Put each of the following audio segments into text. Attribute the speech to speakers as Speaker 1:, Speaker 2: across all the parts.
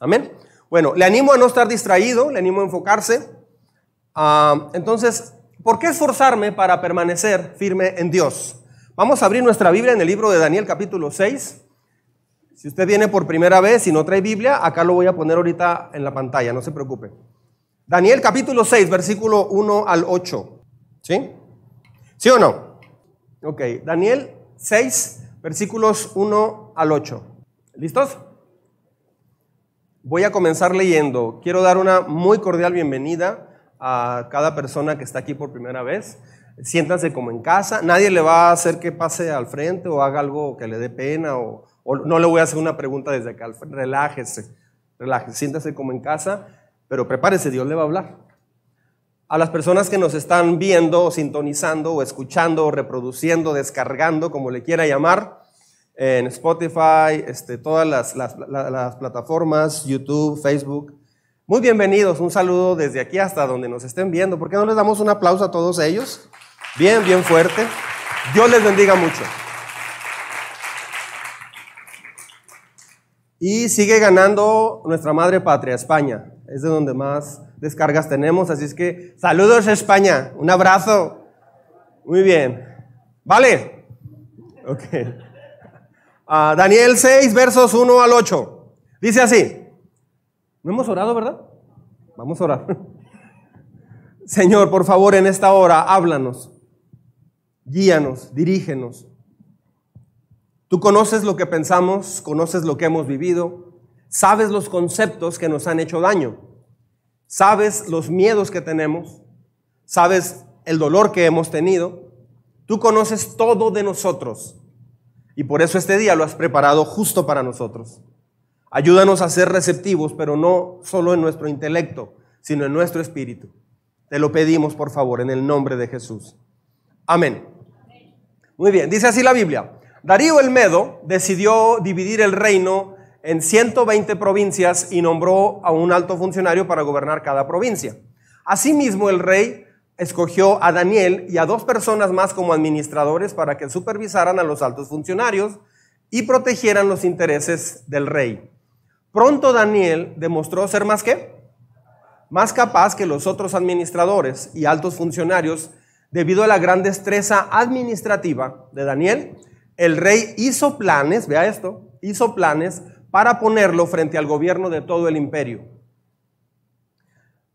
Speaker 1: Amén. Bueno, le animo a no estar distraído, le animo a enfocarse. Ah, entonces, ¿por qué esforzarme para permanecer firme en Dios? Vamos a abrir nuestra Biblia en el libro de Daniel capítulo 6. Si usted viene por primera vez y no trae Biblia, acá lo voy a poner ahorita en la pantalla, no se preocupe. Daniel capítulo 6, versículo 1 al 8. ¿Sí? ¿Sí o no? Ok, Daniel 6, versículos 1 al 8. ¿Listos? Voy a comenzar leyendo. Quiero dar una muy cordial bienvenida a cada persona que está aquí por primera vez. Siéntanse como en casa. Nadie le va a hacer que pase al frente o haga algo que le dé pena o, no le voy a hacer una pregunta desde acá. Relájese, relájese, siéntase como en casa, pero prepárese, Dios le va a hablar. A las personas que nos están viendo, sintonizando o escuchando o reproduciendo, descargando, como le quiera llamar, en Spotify, este, todas las, las, plataformas, YouTube, Facebook. Muy bienvenidos, un saludo desde aquí hasta donde nos estén viendo. ¿Por qué no les damos un aplauso a todos ellos? Bien, bien fuerte. Dios les bendiga mucho. Y sigue ganando nuestra madre patria, España. Es de donde más descargas tenemos. Así es que saludos España. Un abrazo. Muy bien. ¿Vale? Ok. Daniel 6, versos 1 al 8. Dice así. No hemos orado, ¿verdad? Vamos a orar. Señor, por favor, en esta hora, háblanos. Guíanos, dirígenos. Tú conoces lo que pensamos, conoces lo que hemos vivido, sabes los conceptos que nos han hecho daño, sabes los miedos que tenemos, sabes el dolor que hemos tenido. Tú conoces todo de nosotros y por eso este día lo has preparado justo para nosotros. Ayúdanos a ser receptivos, pero no solo en nuestro intelecto, sino en nuestro espíritu. Te lo pedimos, por favor, en el nombre de Jesús. Amén. Muy bien, dice así la Biblia. Darío el Medo decidió dividir el reino en 120 provincias y nombró a un alto funcionario para gobernar cada provincia. Asimismo, el rey escogió a Daniel y a dos personas más como administradores para que supervisaran a los altos funcionarios y protegieran los intereses del rey. Pronto Daniel demostró ser más que más capaz que los otros administradores y altos funcionarios debido a la gran destreza administrativa de Daniel. El rey hizo planes, vea esto, hizo planes para ponerlo frente al gobierno de todo el imperio.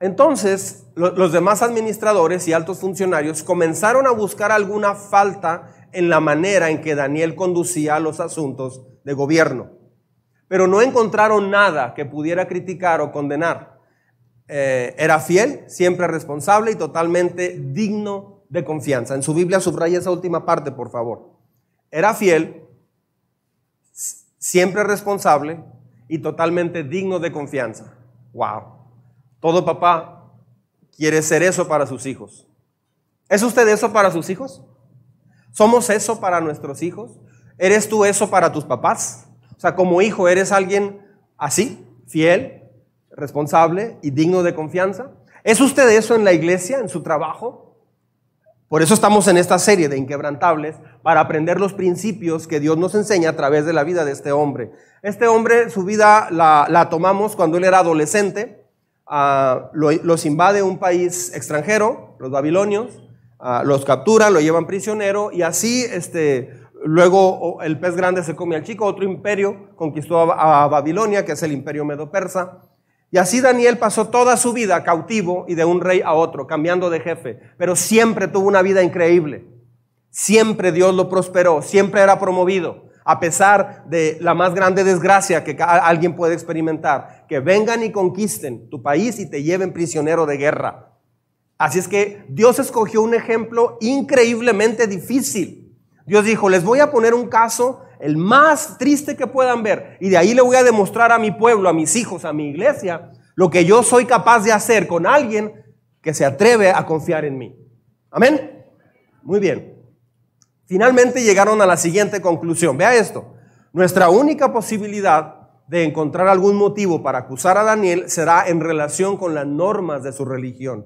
Speaker 1: Entonces, los demás administradores y altos funcionarios comenzaron a buscar alguna falta en la manera en que Daniel conducía los asuntos de gobierno, pero no encontraron nada que pudiera criticar o condenar. Eh, era fiel, siempre responsable y totalmente digno de confianza. En su Biblia subraya esa última parte, por favor. Era fiel, siempre responsable y totalmente digno de confianza. Wow. Todo papá quiere ser eso para sus hijos. ¿Es usted eso para sus hijos? ¿Somos eso para nuestros hijos? ¿Eres tú eso para tus papás? O sea, como hijo, ¿eres alguien así, fiel, responsable y digno de confianza? ¿Es usted eso en la iglesia, en su trabajo? Por eso estamos en esta serie de inquebrantables, para aprender los principios que Dios nos enseña a través de la vida de este hombre. Este hombre, su vida la, la tomamos cuando él era adolescente los invade un país extranjero, los babilonios, los capturan, lo llevan prisionero y así este, luego el pez grande se come al chico, otro imperio conquistó a, Babilonia, que es el imperio medo-persa. Y así Daniel pasó toda su vida cautivo y de un rey a otro, cambiando de jefe, pero siempre tuvo una vida increíble. Siempre Dios lo prosperó, siempre era promovido a pesar de la más grande desgracia que alguien puede experimentar, que vengan y conquisten tu país y te lleven prisionero de guerra. Así es que Dios escogió un ejemplo increíblemente difícil. Dios dijo, les voy a poner un caso, el más triste que puedan ver, y de ahí le voy a demostrar a mi pueblo, a mis hijos, a mi iglesia, lo que yo soy capaz de hacer con alguien que se atreve a confiar en mí. Amén. Muy bien. Finalmente llegaron a la siguiente conclusión. Vea esto. Nuestra única posibilidad de encontrar algún motivo para acusar a Daniel será en relación con las normas de su religión.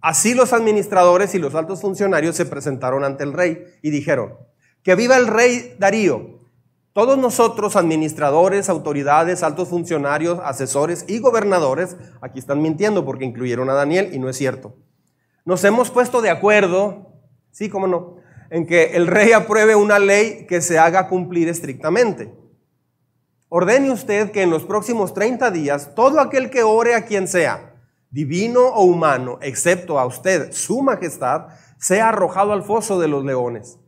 Speaker 1: así los administradores y los altos funcionarios se presentaron ante el rey y dijeron, que viva el rey Darío. Todos nosotros, administradores, autoridades, altos funcionarios, asesores y gobernadores, aquí están mintiendo porque incluyeron a Daniel y no es cierto. Nos hemos puesto de acuerdo, sí, cómo no, en que el rey apruebe una ley que se haga cumplir estrictamente. Ordene usted que en los próximos 30 días todo aquel que ore a quien sea, divino o humano, excepto a usted, su majestad, sea arrojado al foso de los leones.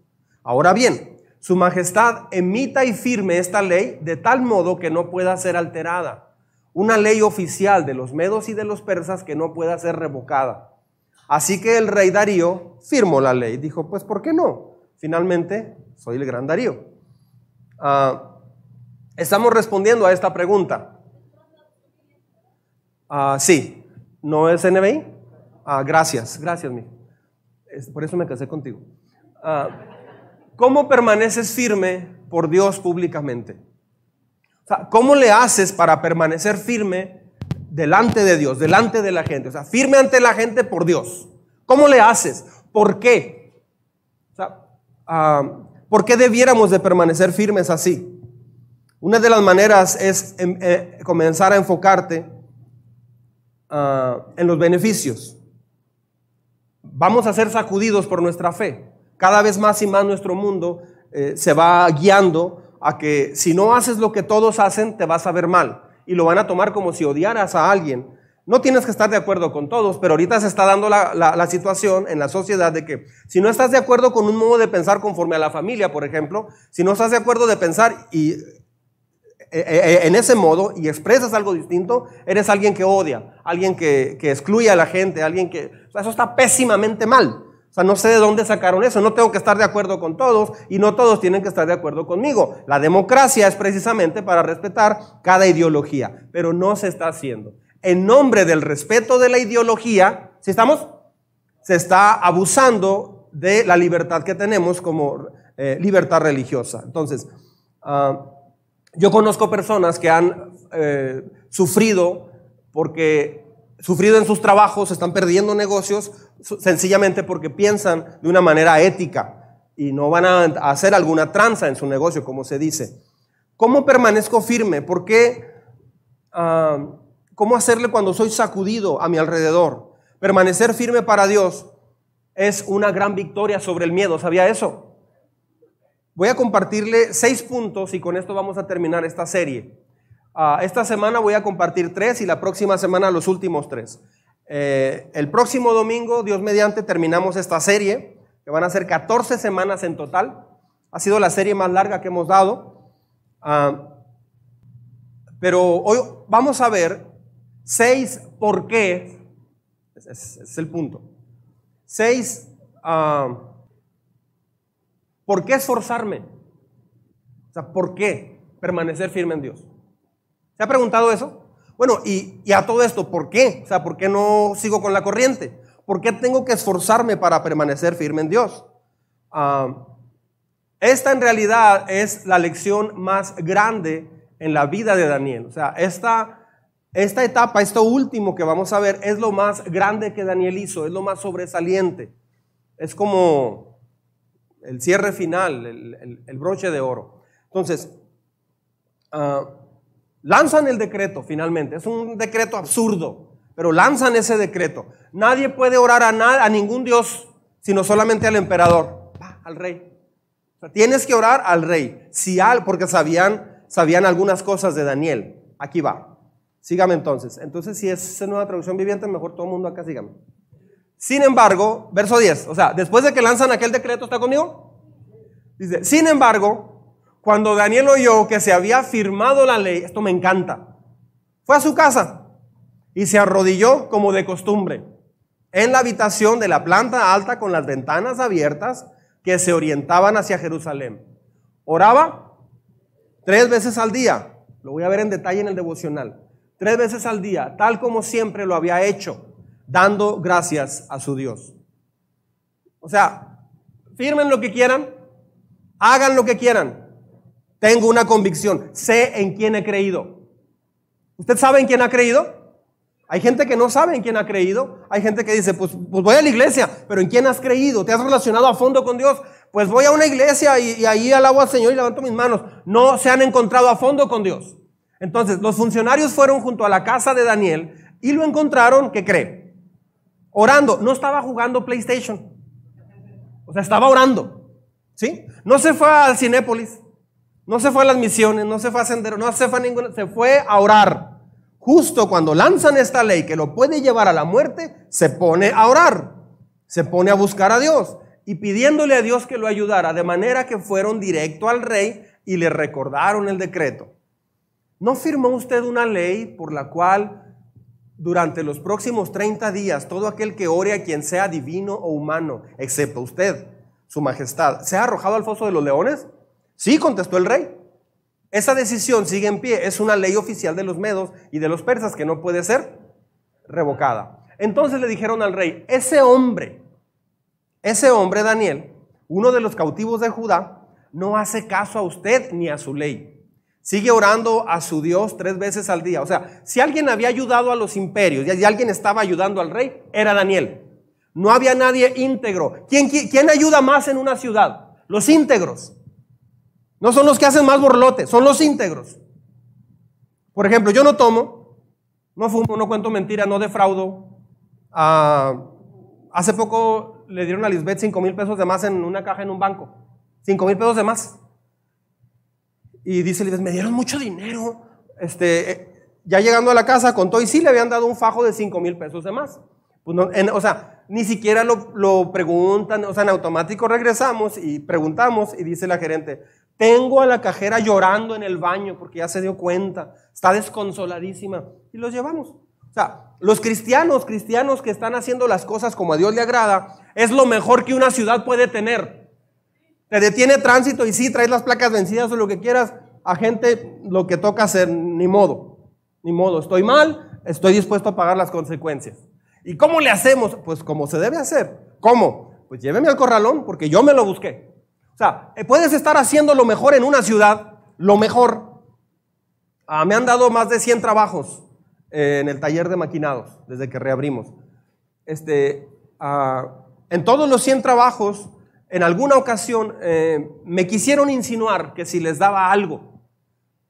Speaker 1: Ahora bien, su majestad emita y firme esta ley de tal modo que no pueda ser alterada. Una ley oficial de los medos y de los persas que no pueda ser revocada. Así que el rey Darío firmó la ley. Dijo, pues ¿por qué no? Finalmente, soy el gran Darío. Ah, estamos respondiendo a esta pregunta. Ah, sí, ¿no es NBI? Ah, gracias, gracias, mi. Por eso me casé contigo. ¿Cómo permaneces firme por Dios públicamente? ¿cómo le haces para permanecer firme delante de Dios, delante de la gente? O sea, firme ante la gente por Dios. ¿Cómo le haces? ¿Por qué? Ah, ¿Por qué debiéramos de permanecer firmes así? Una de las maneras es em, eh, comenzar a enfocarte ah, en los beneficios. Vamos a ser sacudidos por nuestra fe cada vez más y más nuestro mundo eh, se va guiando a que si no haces lo que todos hacen, te vas a ver mal. Y lo van a tomar como si odiaras a alguien. No tienes que estar de acuerdo con todos, pero ahorita se está dando la, situación en la sociedad de que si no estás de acuerdo con un modo de pensar conforme a la familia, por ejemplo, si no estás de acuerdo de pensar y eh, eh, en ese modo y expresas algo distinto, eres alguien que odia, alguien que, que excluye a la gente, alguien que... eso está pésimamente mal. O sea, no sé de dónde sacaron eso. No tengo que estar de acuerdo con todos y no todos tienen que estar de acuerdo conmigo. La democracia es precisamente para respetar cada ideología, pero no se está haciendo. En nombre del respeto de la ideología, ¿sí estamos? Se está abusando de la libertad que tenemos como eh, libertad religiosa. Entonces, ah, yo conozco personas que han eh, sufrido porque sufrido en sus trabajos, están perdiendo negocios sencillamente porque piensan de una manera ética y no van a hacer alguna tranza en su negocio, como se dice. ¿Cómo permanezco firme? ¿Por qué? Ah, ¿Cómo hacerle cuando soy sacudido a mi alrededor? Permanecer firme para Dios es una gran victoria sobre el miedo. ¿Sabía eso? Voy a compartirle seis puntos y con esto vamos a terminar esta serie. Ah, esta semana voy a compartir tres y la próxima semana los últimos tres. Eh, el próximo domingo, Dios mediante, terminamos esta serie, que van a ser 14 semanas en total. Ha sido la serie más larga que hemos dado. Ah, pero hoy vamos a ver seis por qué. Es, el punto. Seis, uh, ¿por qué esforzarme? O sea, ¿por qué permanecer firme en Dios? ¿Se ha preguntado eso? Bueno, y, a todo esto, ¿por qué? O sea, ¿por qué no sigo con la corriente? ¿Por qué tengo que esforzarme para permanecer firme en Dios? Ah, esta en realidad es la lección más grande en la vida de Daniel. O sea, esta, esta etapa, esto último que vamos a ver, es lo más grande que Daniel hizo, es lo más sobresaliente. Es como el cierre final, el, broche de oro. Entonces, uh, Lanzan el decreto finalmente. Es un decreto absurdo, pero lanzan ese decreto. Nadie puede orar a, nada, a ningún Dios, sino solamente al emperador, al rey. tienes que orar al rey. Si al, porque sabían, sabían algunas cosas de Daniel. Aquí va. Sígame entonces. Entonces, si es nueva traducción viviente, mejor todo el mundo acá sígame. Sin embargo, verso 10, o sea, después de que lanzan aquel decreto, ¿está conmigo? Dice, sin embargo, cuando Daniel oyó que se había firmado la ley, esto me encanta, fue a su casa y se arrodilló como de costumbre en la habitación de la planta alta con las ventanas abiertas que se orientaban hacia Jerusalén. Oraba tres veces al día, lo voy a ver en detalle en el devocional, tres veces al día, tal como siempre lo había hecho, dando gracias a su Dios. O sea, firmen lo que quieran, hagan lo que quieran, tengo una convicción. Sé en quién he creído. ¿Usted sabe en quién ha creído? Hay gente que no sabe en quién ha creído. Hay gente que dice, pues, pues, voy a la iglesia, pero ¿en quién has creído? ¿Te has relacionado a fondo con Dios? pues voy a una iglesia y, ahí alabo al Señor y levanto mis manos. No se han encontrado a fondo con Dios. Entonces, los funcionarios fueron junto a la casa de Daniel y lo encontraron, ¿qué cree? Orando. No estaba jugando PlayStation. O sea, estaba orando. ¿Sí? No se fue al Cinépolis. No se fue a las misiones, no se fue a Sendero, no se fue a ninguna, se fue a orar. Justo cuando lanzan esta ley que lo puede llevar a la muerte, se pone a orar, se pone a buscar a Dios y pidiéndole a Dios que lo ayudara, de manera que fueron directo al rey y le recordaron el decreto. ¿No firmó usted una ley por la cual durante los próximos 30 días todo aquel que ore a quien sea divino o humano, excepto usted, su majestad, sea arrojado al foso de los leones? Sí, contestó el rey. Esa decisión sigue en pie. Es una ley oficial de los medos y de los persas que no puede ser revocada. Entonces le dijeron al rey, ese hombre, ese hombre Daniel, uno de los cautivos de Judá, no hace caso a usted ni a su ley. Sigue orando a su Dios tres veces al día. O sea, si alguien había ayudado a los imperios y alguien estaba ayudando al rey, era Daniel. No había nadie íntegro. ¿Quién, quién ayuda más en una ciudad? Los íntegros. No son los que hacen más borlote, son los íntegros. Por ejemplo, yo no tomo, no fumo, no cuento mentiras, no defraudo. Ah, hace poco le dieron a Lisbeth 5 mil pesos de más en una caja en un banco. 5 mil pesos de más. Y dice Lisbeth, me dieron mucho dinero. Este, eh, ya llegando a la casa contó y sí le habían dado un fajo de 5 mil pesos de más. Pues o sea, ni siquiera lo, lo, preguntan, o sea, en automático regresamos y preguntamos y dice la gerente, tengo a la cajera llorando en el baño porque ya se dio cuenta, está desconsoladísima. Y los llevamos. O sea, los cristianos, cristianos que están haciendo las cosas como a Dios le agrada, es lo mejor que una ciudad puede tener. Te detiene tránsito y sí, traes las placas vencidas o lo que quieras, a gente lo que toca hacer, ni modo, ni modo. Estoy mal, estoy dispuesto a pagar las consecuencias. ¿Y cómo le hacemos? Pues como se debe hacer. ¿Cómo? Pues lléveme al corralón porque yo me lo busqué. Sea, eh, puedes estar haciendo lo mejor en una ciudad, lo mejor. Ah, me han dado más de 100 trabajos eh, en el taller de maquinados desde que reabrimos. Este, ah, en todos los 100 trabajos, en alguna ocasión eh, me quisieron insinuar que si les daba algo,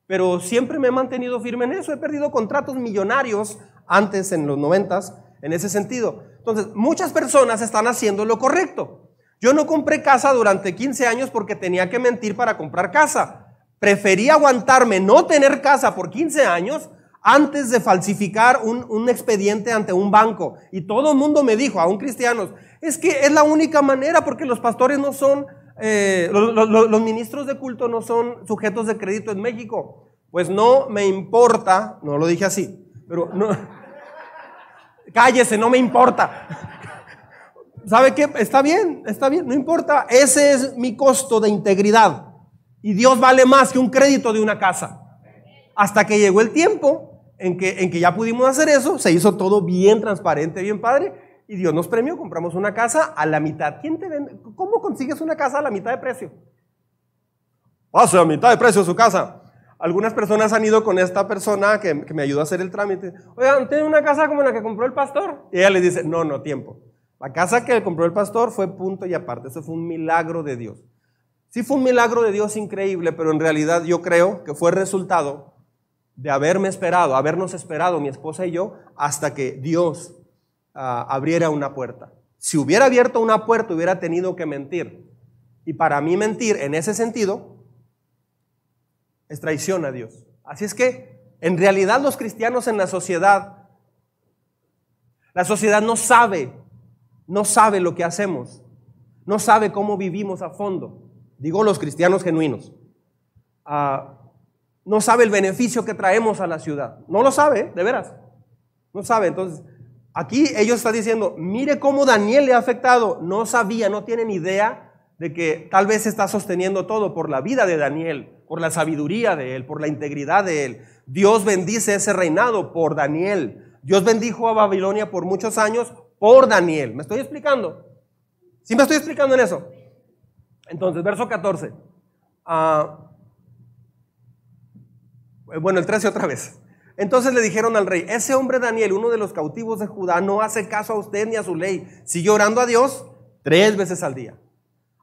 Speaker 1: pero siempre me he mantenido firme en eso. He perdido contratos millonarios antes, en los 90 en ese sentido. Entonces, muchas personas están haciendo lo correcto. Yo no compré casa durante 15 años porque tenía que mentir para comprar casa. Preferí aguantarme no tener casa por 15 años antes de falsificar un, expediente ante un banco. Y todo el mundo me dijo, aún cristianos, es que es la única manera porque los pastores no son, eh, los, los ministros de culto no son sujetos de crédito en México. Pues no me importa, no lo dije así, pero no, cállese, no me importa. ¿Sabe qué? Está bien, está bien, no importa. Ese es mi costo de integridad. Y Dios vale más que un crédito de una casa. Hasta que llegó el tiempo en que, en que ya pudimos hacer eso, se hizo todo bien transparente, bien padre, y Dios nos premió, compramos una casa a la mitad. ¿Quién te vende? ¿Cómo consigues una casa a la mitad de precio? Pase a mitad de precio su casa. Algunas personas han ido con esta persona que, me ayudó a hacer el trámite. Oigan, ¿tiene una casa como la que compró el pastor? Y ella le dice, no, no, tiempo. La casa que compró el pastor fue punto y aparte. Eso fue un milagro de Dios. Sí fue un milagro de Dios increíble, pero en realidad yo creo que fue resultado de haberme esperado, habernos esperado mi esposa y yo hasta que Dios ah, abriera una puerta. Si hubiera abierto una puerta hubiera tenido que mentir. Y para mí mentir en ese sentido es traición a Dios. Así es que en realidad los cristianos en la sociedad, la sociedad no sabe no sabe lo que hacemos, no sabe cómo vivimos a fondo. Digo los cristianos genuinos. Ah, no sabe el beneficio que traemos a la ciudad. No lo sabe, de veras. No sabe. Entonces, aquí ellos están diciendo, mire cómo Daniel le ha afectado. No sabía, no tienen idea de que tal vez está sosteniendo todo por la vida de Daniel, por la sabiduría de él, por la integridad de él. Dios bendice ese reinado por Daniel. Dios bendijo a Babilonia por muchos años por Daniel. ¿Me estoy explicando? ¿Sí me estoy explicando en eso? Entonces, verso 14. Ah, bueno, el 13 otra vez. Entonces le dijeron al rey, ese hombre Daniel, uno de los cautivos de Judá, no hace caso a usted ni a su ley. Sigue orando a Dios tres veces al día.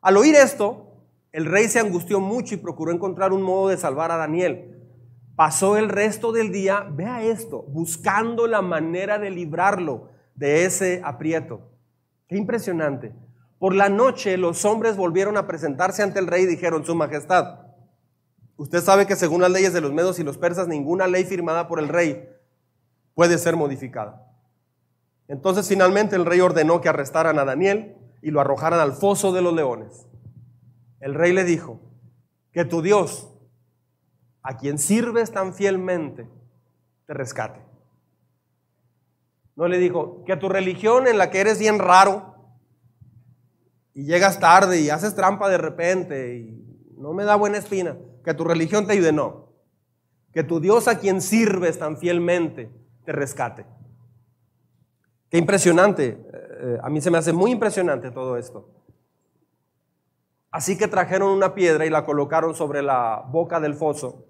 Speaker 1: Al oír esto, el rey se angustió mucho y procuró encontrar un modo de salvar a Daniel. Pasó el resto del día, vea esto, buscando la manera de librarlo de ese aprieto. Qué impresionante. Por la noche los hombres volvieron a presentarse ante el rey y dijeron, Su Majestad, usted sabe que según las leyes de los medos y los persas, ninguna ley firmada por el rey puede ser modificada. Entonces finalmente el rey ordenó que arrestaran a Daniel y lo arrojaran al foso de los leones. El rey le dijo, que tu Dios, a quien sirves tan fielmente, te rescate. No le dijo, que tu religión en la que eres bien raro y llegas tarde y haces trampa de repente y no me da buena espina, que tu religión te ayude, no. Que tu Dios a quien sirves tan fielmente te rescate. Qué impresionante. Eh, a mí se me hace muy impresionante todo esto. Así que trajeron una piedra y la colocaron sobre la boca del foso.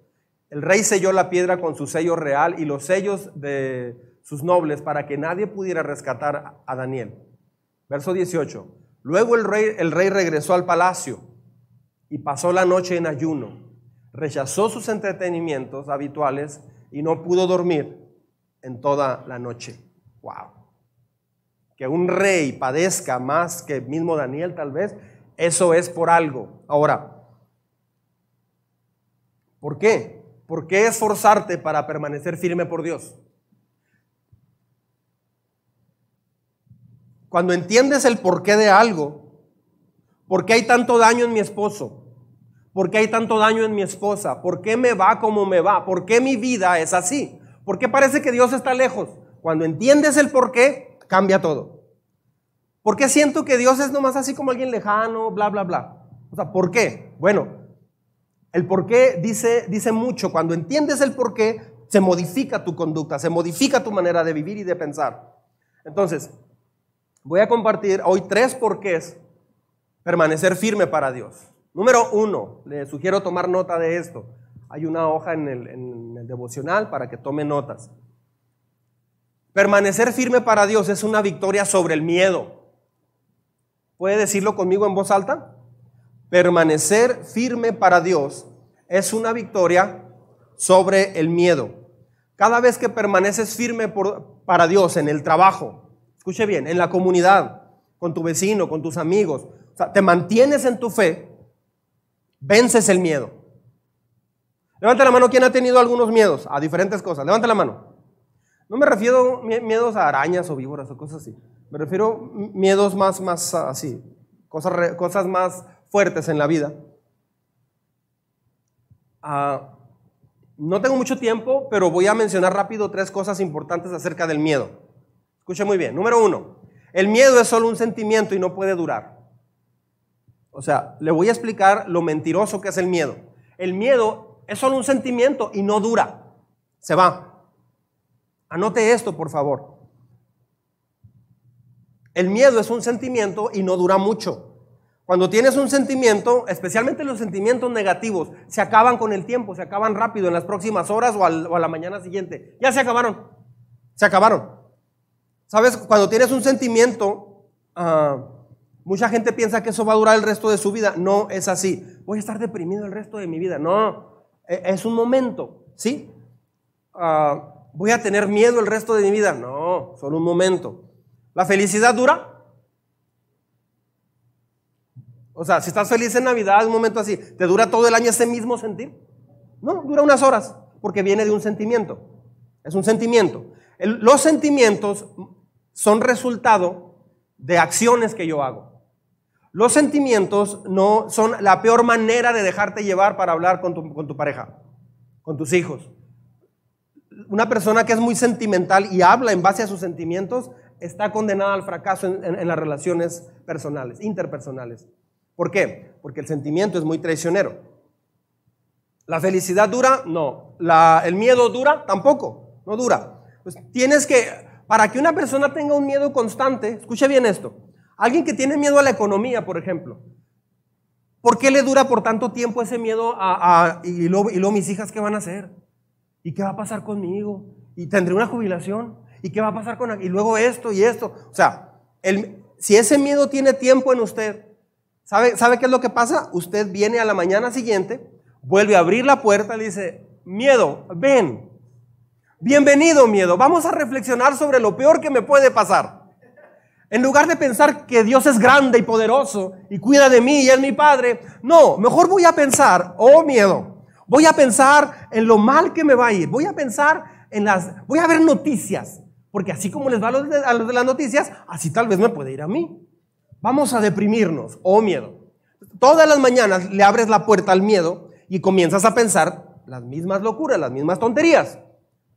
Speaker 1: El rey selló la piedra con su sello real y los sellos de sus nobles para que nadie pudiera rescatar a Daniel. Verso 18. Luego el rey, el rey regresó al palacio y pasó la noche en ayuno. Rechazó sus entretenimientos habituales y no pudo dormir en toda la noche. Wow que un rey padezca más que mismo Daniel tal vez, eso es por algo. Ahora, ¿por qué? ¿Por qué esforzarte para permanecer firme por Dios? Cuando entiendes el porqué de algo, ¿por qué hay tanto daño en mi esposo? ¿Por qué hay tanto daño en mi esposa? ¿Por qué me va como me va? ¿Por qué mi vida es así? ¿Por qué parece que Dios está lejos? Cuando entiendes el porqué, cambia todo. ¿Por qué siento que Dios es nomás así como alguien lejano, bla, bla, bla? O sea, ¿por qué? Bueno, el por qué dice, dice mucho. Cuando entiendes el por qué, se modifica tu conducta, se modifica tu manera de vivir y de pensar. Entonces, voy a compartir hoy tres porqués permanecer firme para Dios. Número uno, le sugiero tomar nota de esto. Hay una hoja en el, en el devocional para que tome notas. Permanecer firme para Dios es una victoria sobre el miedo. ¿Puede decirlo conmigo en voz alta? Permanecer firme para Dios es una victoria sobre el miedo. Cada vez que permaneces firme para Dios en el trabajo, escuche bien, en la comunidad, con tu vecino, con tus amigos, te mantienes en tu fe, vences el miedo. Levanta la mano, ¿quién ha tenido algunos miedos a diferentes cosas? Levanta la mano. No me refiero a miedos a arañas o víboras o cosas así. Me refiero a miedos más, más así, cosas, cosas más fuertes en la vida. Ah, no tengo mucho tiempo, pero voy a mencionar rápido tres cosas importantes acerca del miedo. Escuche muy bien. Número uno, el miedo es solo un sentimiento y no puede durar. O sea, le voy a explicar lo mentiroso que es el miedo. El miedo es solo un sentimiento y no dura. Se va. Anote esto, por favor. El miedo es un sentimiento y no dura mucho. Cuando tienes un sentimiento, especialmente los sentimientos negativos, se acaban con el tiempo, se acaban rápido, en las próximas horas o, a la mañana siguiente. Ya se acabaron. Se acabaron. ¿Sabes? Cuando tienes un sentimiento, ah, mucha gente piensa que eso va a durar el resto de su vida. No es así. Voy a estar deprimido el resto de mi vida. No, e, es un momento. ¿Sí? Ah, voy a tener miedo el resto de mi vida. No, solo un momento. ¿La felicidad dura? O sea, si estás feliz en Navidad, un momento así, ¿te dura todo el año ese mismo sentir? No, dura unas horas, porque viene de un sentimiento. Es un sentimiento. los sentimientos son resultado de acciones que yo hago. Los sentimientos no son la peor manera de dejarte llevar para hablar con tu, pareja, con tus hijos una persona que es muy sentimental y habla en base a sus sentimientos está condenada al fracaso en, las relaciones personales, interpersonales. ¿Por qué? Porque el sentimiento es muy traicionero. ¿La felicidad dura? No. ¿La, ¿El miedo dura? Tampoco. No dura. Pues tienes que, para que una persona tenga un miedo constante, escuche bien esto. Alguien que tiene miedo a la economía, por ejemplo. ¿Por qué le dura por tanto tiempo ese miedo a, y, luego, y luego mis hijas qué van a hacer? ¿Y qué va a pasar conmigo? ¿Y tendré una jubilación? ¿Y qué va a pasar con Y luego esto y esto. O sea, el, si ese miedo tiene tiempo en usted, ¿Sabe, ¿Sabe qué es lo que pasa? Usted viene a la mañana siguiente, vuelve a abrir la puerta le dice, miedo, ven. Bienvenido miedo, vamos a reflexionar sobre lo peor que me puede pasar. En lugar de pensar que Dios es grande y poderoso y cuida de mí y es mi Padre, no, mejor voy a pensar, oh miedo, voy a pensar en lo mal que me va a ir, voy a pensar en las, voy a ver noticias, porque así como les va a a los de las noticias, así tal vez me puede ir a mí. Vamos a deprimirnos, oh miedo. Todas las mañanas le abres la puerta al miedo y comienzas a pensar las mismas locuras, las mismas tonterías.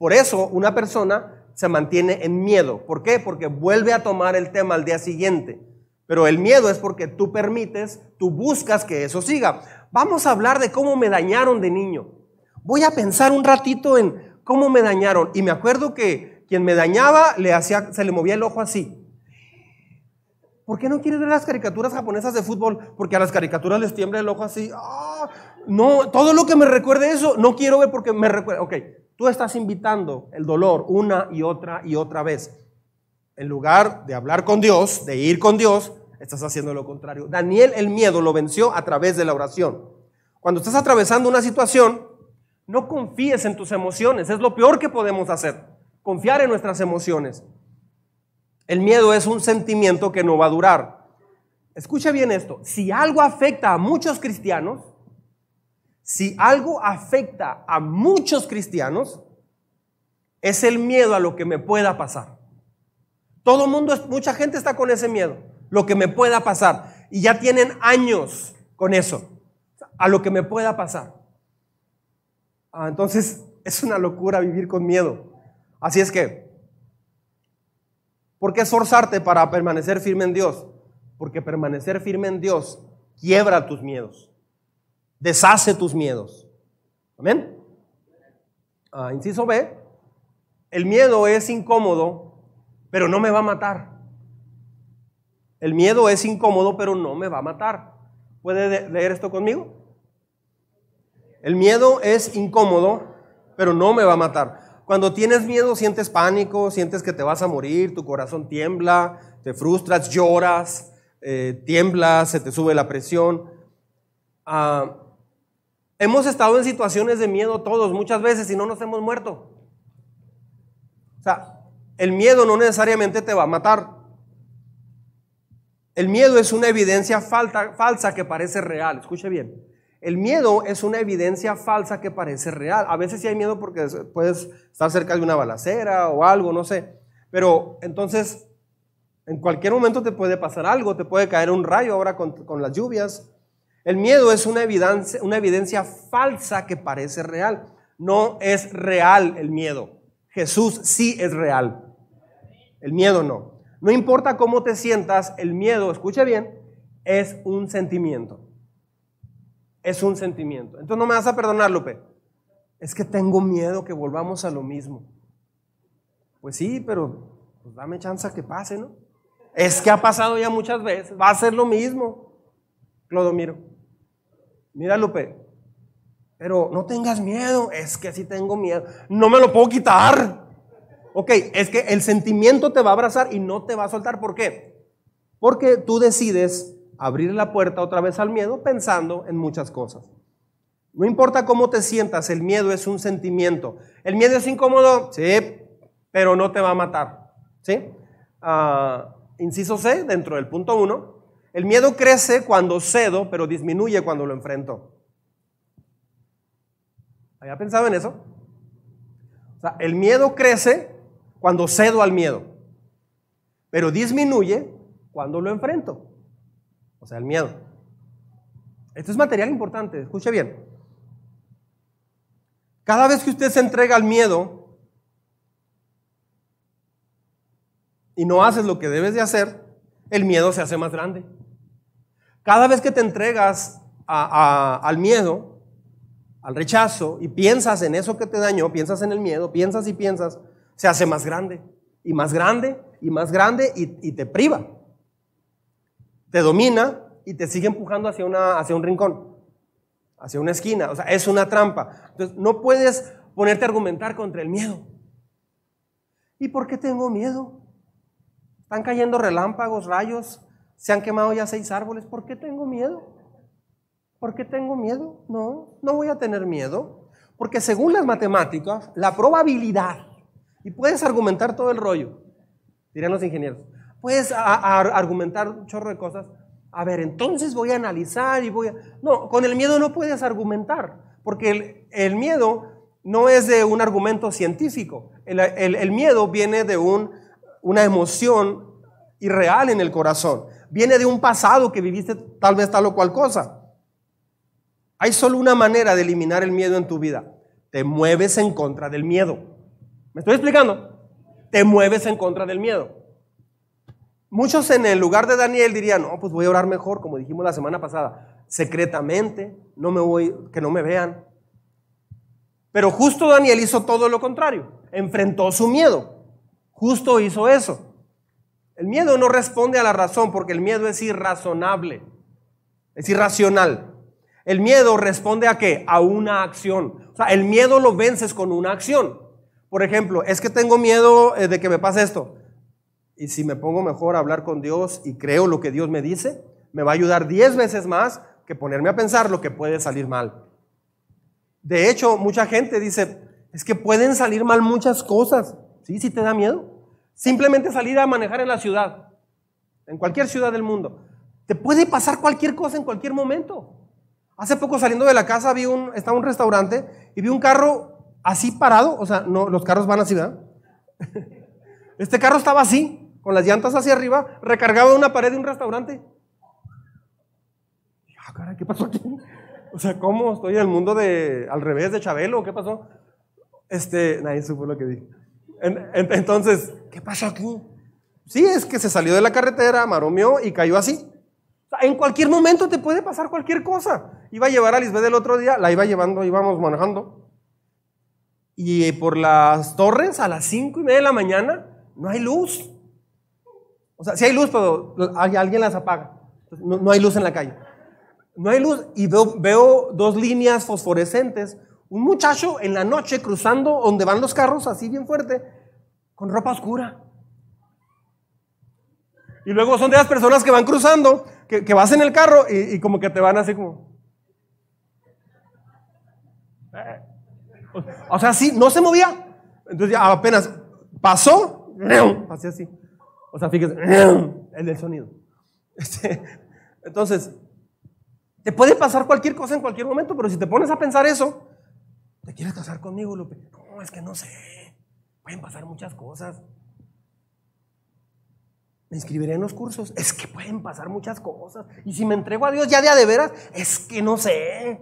Speaker 1: Por eso una persona se mantiene en miedo. ¿Por qué? Porque vuelve a tomar el tema al día siguiente. Pero el miedo es porque tú permites, tú buscas que eso siga. Vamos a hablar de cómo me dañaron de niño. Voy a pensar un ratito en cómo me dañaron. Y me acuerdo que quien me dañaba le hacía, se le movía el ojo así. ¿Por qué no quieres ver las caricaturas japonesas de fútbol? Porque a las caricaturas les tiembla el ojo así. ¡Ah! No, todo lo que me recuerde eso, no quiero ver porque me recuerda. Ok, Tú estás invitando el dolor una y otra y otra vez. En lugar de hablar con Dios, de ir con Dios, estás haciendo lo contrario. Daniel el miedo lo venció a través de la oración. Cuando estás atravesando una situación, no confíes en tus emociones. Es lo peor que podemos hacer. Confiar en nuestras emociones. El miedo es un sentimiento que no va a durar. Escucha bien esto. Si algo afecta a muchos cristianos, si algo afecta a muchos cristianos, es el miedo a lo que me pueda pasar. Todo mundo, mucha gente está con ese miedo, lo que me pueda pasar. Y ya tienen años con eso, a lo que me pueda pasar. Ah, entonces, es una locura vivir con miedo. Así es que, ¿por qué esforzarte para permanecer firme en Dios? Porque permanecer firme en Dios quiebra tus miedos deshace tus miedos. Amén. Ah, inciso B, el miedo es incómodo, pero no me va a matar. El miedo es incómodo, pero no me va a matar. ¿Puede leer esto conmigo? El miedo es incómodo, pero no me va a matar. Cuando tienes miedo, sientes pánico, sientes que te vas a morir, tu corazón tiembla, te frustras, lloras, eh, tiemblas, se te sube la presión. Ah, Hemos estado en situaciones de miedo todos muchas veces y no nos hemos muerto. O sea, el miedo no necesariamente te va a matar. El miedo es una evidencia falsa que parece real. Escuche bien. El miedo es una evidencia falsa que parece real. A veces sí hay miedo porque puedes estar cerca de una balacera o algo, no sé. Pero entonces, en cualquier momento te puede pasar algo, te puede caer un rayo ahora con las lluvias. El miedo es una evidencia, falsa que parece real. No es real el miedo. Jesús sí es real. El miedo no. No importa cómo te sientas, el miedo, escuche bien, es un sentimiento. Es un sentimiento. Entonces no me vas a perdonar, Lupe. Es que tengo miedo que volvamos a lo mismo. Pues sí, pero pues dame chance que pase, ¿no? Es que ha pasado ya muchas veces. Va a ser lo mismo. Clodomiro. Mira, Lupe, pero no tengas miedo, es que si tengo miedo, no me lo puedo quitar. Ok, es que el sentimiento te va a abrazar y no te va a soltar. ¿Por qué? Porque tú decides abrir la puerta otra vez al miedo pensando en muchas cosas. No importa cómo te sientas, el miedo es un sentimiento. El miedo es incómodo, sí, pero no te va a matar. ¿Sí? Ah, inciso C, dentro del punto 1, el miedo crece cuando cedo, pero disminuye cuando lo enfrento. ¿Había pensado en eso? O sea, el miedo crece cuando cedo al miedo, pero disminuye cuando lo enfrento. O sea, el miedo. Esto es material importante, escuche bien. Cada vez que usted se entrega al miedo y no haces lo que debes de hacer, el miedo se hace más grande. Cada vez que te entregas al miedo, al rechazo, y piensas en eso que te dañó, piensas en el miedo, piensas y piensas, se hace más grande, y más grande, y más grande, y, te priva. Te domina y te sigue empujando hacia, una, hacia un rincón, hacia una esquina. O sea, es una trampa. Entonces, no puedes ponerte a argumentar contra el miedo. ¿Y por qué tengo miedo? Están cayendo relámpagos, rayos, Se han quemado ya seis árboles. ¿Por qué tengo miedo? ¿Por qué tengo miedo? No, no voy a tener miedo. Porque según las matemáticas, la probabilidad, y puedes argumentar todo el rollo, dirían los ingenieros, puedes argumentar un chorro de cosas. A ver, entonces voy a analizar y voy a... No, con el miedo no puedes argumentar, porque el, miedo no es de un argumento científico. El, miedo viene de un, una emoción irreal en el corazón. Viene de un pasado que viviste tal vez tal o cual cosa. Hay solo una manera de eliminar el miedo en tu vida. Te mueves en contra del miedo. ¿Me estoy explicando? Te mueves en contra del miedo. Muchos en el lugar de Daniel dirían, no, pues voy a orar mejor, como dijimos la semana pasada, secretamente, no me voy, que no me vean. Pero justo Daniel hizo todo lo contrario, enfrentó su miedo. Justo hizo eso. El miedo no responde a la razón porque el miedo es irrazonable, es irracional. El miedo responde a qué? A una acción. O sea, el miedo lo vences con una acción. Por ejemplo, es que tengo miedo eh, de que me pase esto. Y si me pongo mejor a hablar con Dios y creo lo que Dios me dice, me va a ayudar diez veces más que ponerme a pensar lo que puede salir mal. De hecho, mucha gente dice, es que pueden salir mal muchas cosas. ¿Sí? ¿Sí te da miedo? Simplemente salir a manejar en la ciudad, en cualquier ciudad del mundo. Te puede pasar cualquier cosa en cualquier momento. Hace poco saliendo de la casa vi un, estaba un restaurante y vi un carro así parado, o sea, no, los carros van así, ¿verdad? Este carro estaba así, con las llantas hacia arriba, recargado en una pared de un restaurante. Ah, ¿qué pasó aquí? O sea, ¿cómo? Estoy en el mundo de al revés de Chabelo, ¿qué pasó? Este, nadie supo lo que dije. Entonces, ¿qué pasó aquí? Sí, es que se salió de la carretera, maromeó y cayó así. En cualquier momento te puede pasar cualquier cosa. Iba a llevar a Lisbeth el otro día, la iba llevando, íbamos manejando. Y por las torres a las cinco y media de la mañana no hay luz. O sea, sí hay luz, pero alguien las apaga. No, hay luz en la calle. No hay luz y veo, veo dos líneas fosforescentes. Un muchacho en la noche cruzando donde van los carros, así bien fuerte, con ropa oscura. Y luego son de las personas que van cruzando que, vas en el carro y, como que te van así como... O sea, sí, no se movía. Entonces ya apenas pasó, pasé así. O sea, fíjese, el del sonido. Este, entonces, te puede pasar cualquier cosa en cualquier momento, pero si te pones a pensar eso, ¿te quieres casar conmigo, Lupe? No, es que no sé. Pueden pasar muchas cosas me inscribiré en los cursos. Es que pueden pasar muchas cosas. Y si me entrego a Dios ya de de veras, es que no sé.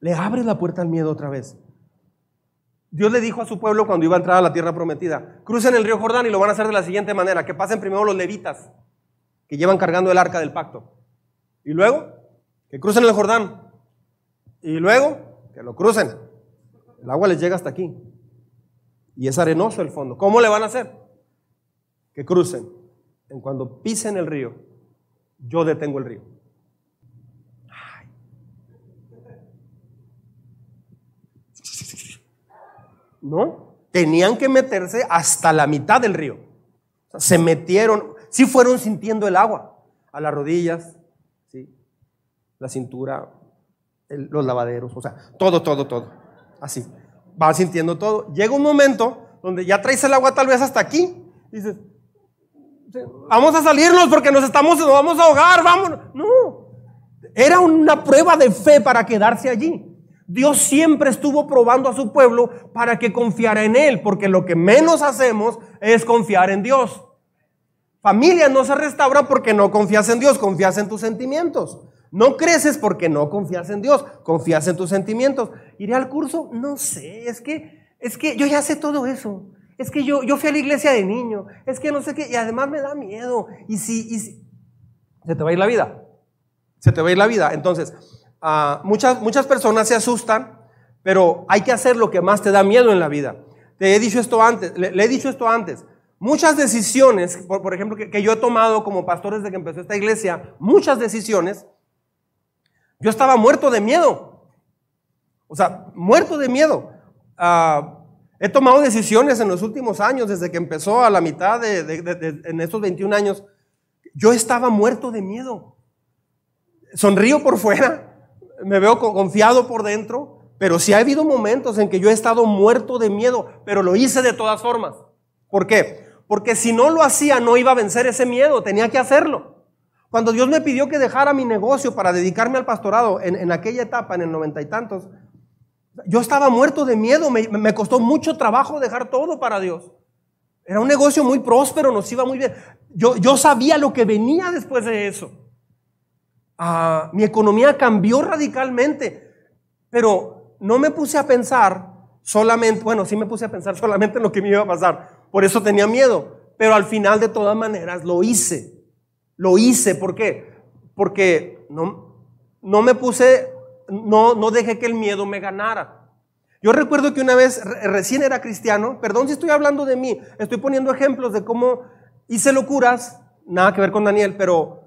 Speaker 1: Le abres la puerta al miedo otra vez. Dios le dijo a su pueblo cuando iba a entrar a la tierra prometida, crucen el río Jordán y lo van a hacer de la siguiente manera, que pasen primero los levitas, que llevan cargando el arca del pacto. Y luego, que crucen el Jordán. Y luego, que lo crucen. El agua les llega hasta aquí. Y es arenoso el fondo. ¿Cómo le van a hacer? que crucen. En cuando pisen el río, yo detengo el río. ¿No? Tenían que meterse hasta la mitad del río. se metieron, sí fueron sintiendo el agua a las rodillas, ¿sí? la cintura, los lavaderos, o sea, todo, todo, todo. Así. Van sintiendo todo. Llega un momento donde ya traes el agua tal vez hasta aquí. Dices, Vamos a salirnos porque nos estamos, nos vamos a ahogar, vamos. No, era una prueba de fe para quedarse allí. Dios siempre estuvo probando a su pueblo para que confiara en Él, porque lo que menos hacemos es confiar en Dios. Familia no se restaura porque no confías en Dios, confías en tus sentimientos. No creces porque no confías en Dios, confías en tus sentimientos. ¿Iré al curso? No sé, es que, es que yo ya sé todo eso es que yo, yo fui a la iglesia de niño, es que no sé qué, y además me da miedo. Y si, se te va a ir la vida, se te va a ir la vida. Entonces, uh, muchas, muchas personas se asustan, pero hay que hacer lo que más te da miedo en la vida. Te he dicho esto antes, le, he dicho esto antes. Muchas decisiones, por, por ejemplo, que, que, yo he tomado como pastor desde que empezó esta iglesia, muchas decisiones, yo estaba muerto de miedo. O sea, muerto de miedo. Uh, He tomado decisiones en los últimos años, desde que empezó a la mitad de, en estos 21 años. yo estaba muerto de miedo. Sonrío por fuera, me veo confiado por dentro, pero sí ha habido momentos en que yo he estado muerto de miedo, pero lo hice de todas formas. ¿Por qué? Porque si no lo hacía no iba a vencer ese miedo, tenía que hacerlo. Cuando Dios me pidió que dejara mi negocio para dedicarme al pastorado en, en aquella etapa, en el noventa y tantos, yo estaba muerto de miedo, me, me, costó mucho trabajo dejar todo para Dios. Era un negocio muy próspero, nos iba muy bien. Yo, yo sabía lo que venía después de eso. Ah, mi economía cambió radicalmente, pero no me puse a pensar solamente, bueno, sí me puse a pensar solamente en lo que me iba a pasar. Por eso tenía miedo, pero al final de todas maneras lo hice. Lo hice, ¿por qué? Porque no, no me puse no, no dejé que el miedo me ganara. Yo recuerdo que una vez recién era cristiano, perdón si estoy hablando de mí, estoy poniendo ejemplos de cómo hice locuras, nada que ver con Daniel, pero,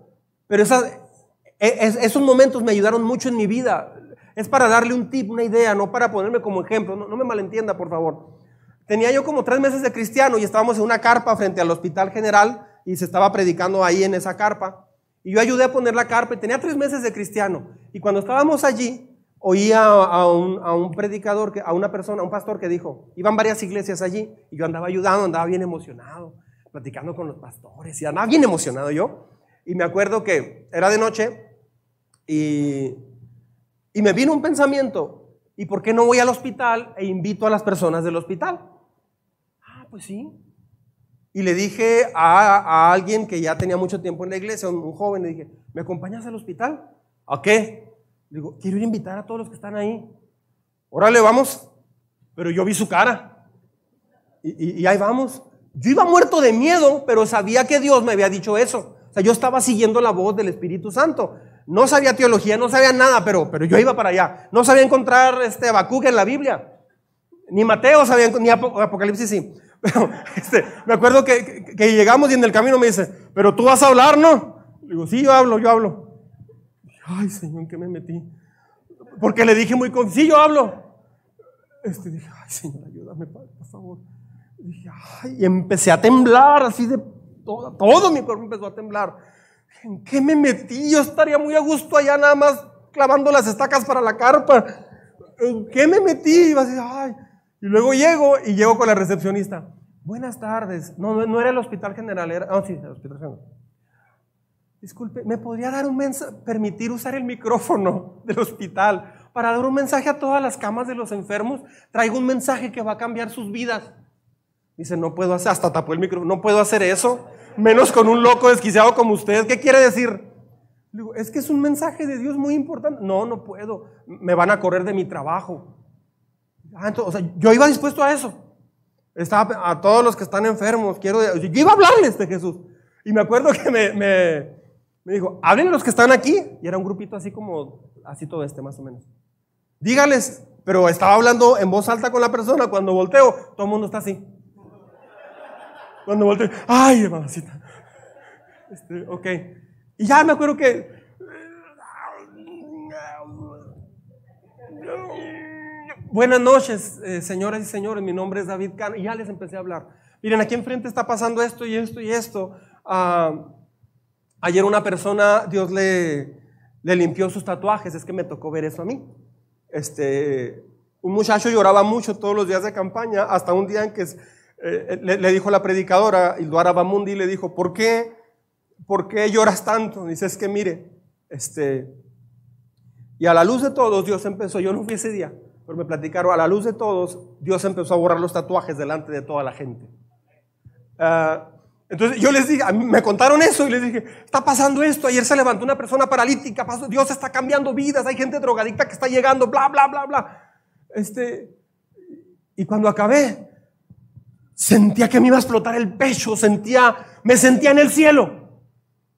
Speaker 1: pero e, esos momentos me ayudaron mucho en mi vida. Es para darle un tip, una idea, no para ponerme como ejemplo, no me malentienda por favor. Tenía yo como tres meses de cristiano y estábamos en una carpa frente al hospital general y se estaba predicando ahí en esa carpa. Y yo ayudé a poner la carpa y tenía tres meses de cristiano. Y cuando estábamos allí, oía a, un, predicador, a una persona, a un pastor que dijo, iban varias iglesias allí y yo andaba ayudando, andaba bien emocionado, platicando con los pastores y andaba bien emocionado yo. Y me acuerdo que era de noche y, y me vino un pensamiento, ¿y por qué no voy al hospital e invito a las personas del hospital? Ah, pues sí, y le dije a, alguien que ya tenía mucho tiempo en la iglesia, un, joven, le dije, ¿me acompañas al hospital? ¿A qué? Le digo, quiero ir a invitar a todos los que están ahí. Órale, vamos. Pero yo vi su cara. Y, y, ahí vamos. Yo iba muerto de miedo, pero sabía que Dios me había dicho eso. O sea, yo estaba siguiendo la voz del Espíritu Santo. No sabía teología, no sabía nada, pero, pero yo iba para allá. No sabía encontrar este Habacuc en la Biblia. Ni Mateo sabía, ni Apocalipsis sí. Pero este, me acuerdo que, llegamos y en el camino me dice, pero tú vas a hablar, ¿no? Digo, sí, yo hablo, yo hablo. Ay, Señor, ¿en qué me metí? Porque le dije muy con, sí, yo hablo. Este, dije, ay, Señor, ayúdame, por favor. Dije, ay, y empecé a temblar, así de todo, todo mi cuerpo empezó a temblar. ¿En qué me metí? Yo estaría muy a gusto allá nada más clavando las estacas para la carpa. ¿En qué me metí? Y, así, ay, y luego llego y llego con la recepcionista. Buenas tardes. No, no era el hospital general, era. Oh, sí, el hospital general. Disculpe, ¿me podría dar un mensaje, permitir usar el micrófono del hospital para dar un mensaje a todas las camas de los enfermos? Traigo un mensaje que va a cambiar sus vidas. Dice, no puedo hacer, hasta tapó el micrófono, no puedo hacer eso, menos con un loco desquiciado como usted. ¿Qué quiere decir? Digo, es que es un mensaje de Dios muy importante. No, no puedo. Me van a correr de mi trabajo. Ah, o sea, yo iba dispuesto a eso. Estaba a todos los que están enfermos, quiero, yo iba a hablarles de Jesús. Y me acuerdo que me, me, me dijo, hablen los que están aquí. Y era un grupito así como, así todo este más o menos. Dígales, pero estaba hablando en voz alta con la persona. Cuando volteo, todo el mundo está así. Cuando volteo, ay, hermanacita. Este, ok. Y ya me acuerdo que Buenas noches, eh, señoras y señores. Mi nombre es David Cano y ya les empecé a hablar. Miren, aquí enfrente está pasando esto y esto y esto. Ah, ayer una persona, Dios le, le limpió sus tatuajes. Es que me tocó ver eso a mí. Este, un muchacho lloraba mucho todos los días de campaña, hasta un día en que eh, le, dijo la predicadora, Ilduara Bamundi, le dijo, ¿por qué, ¿por qué lloras tanto? Dice, es que mire, este, y a la luz de todos Dios empezó, yo no fui ese día, pero me platicaron, a la luz de todos, Dios empezó a borrar los tatuajes delante de toda la gente. Ah, entonces yo les dije, me contaron eso y les dije, está pasando esto, ayer se levantó una persona paralítica, Dios está cambiando vidas, hay gente drogadicta que está llegando, bla, bla, bla, bla. Este, y cuando acabé, sentía que me iba a explotar el pecho, sentía, me sentía en el cielo.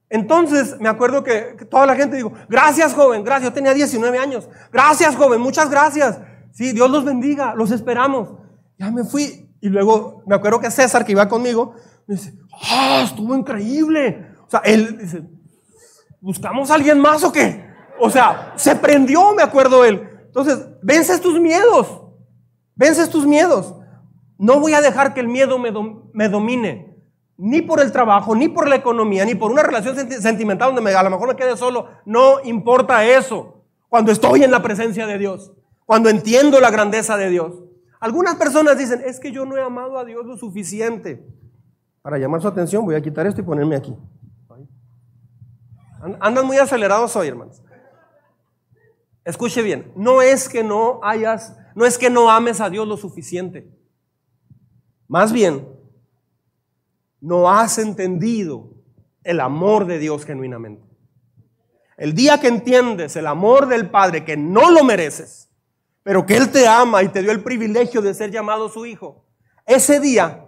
Speaker 1: Entonces me acuerdo que, que toda la gente dijo, gracias joven, gracias, yo tenía 19 años, gracias joven, muchas gracias. Sí, Dios los bendiga, los esperamos. Ya me fui. Y luego me acuerdo que César, que iba conmigo, me dice, ¡ah, estuvo increíble! O sea, él dice, ¿buscamos a alguien más o qué? O sea, se prendió, me acuerdo él. Entonces, vences tus miedos. Vences tus miedos. No voy a dejar que el miedo me, me domine. ni por el trabajo, ni por la economía, ni por una relación sentimental donde me, a lo mejor me quede solo. No importa eso cuando estoy en la presencia de Dios, cuando entiendo la grandeza de Dios. Algunas personas dicen, es que yo no he amado a Dios lo suficiente. Para llamar su atención voy a quitar esto y ponerme aquí. Andan muy acelerados hoy, hermanos. Escuche bien, no es que no hayas, no es que no ames a Dios lo suficiente. Más bien, no has entendido el amor de Dios genuinamente. El día que entiendes el amor del Padre, que no lo mereces, pero que Él te ama y te dio el privilegio de ser llamado su hijo, ese día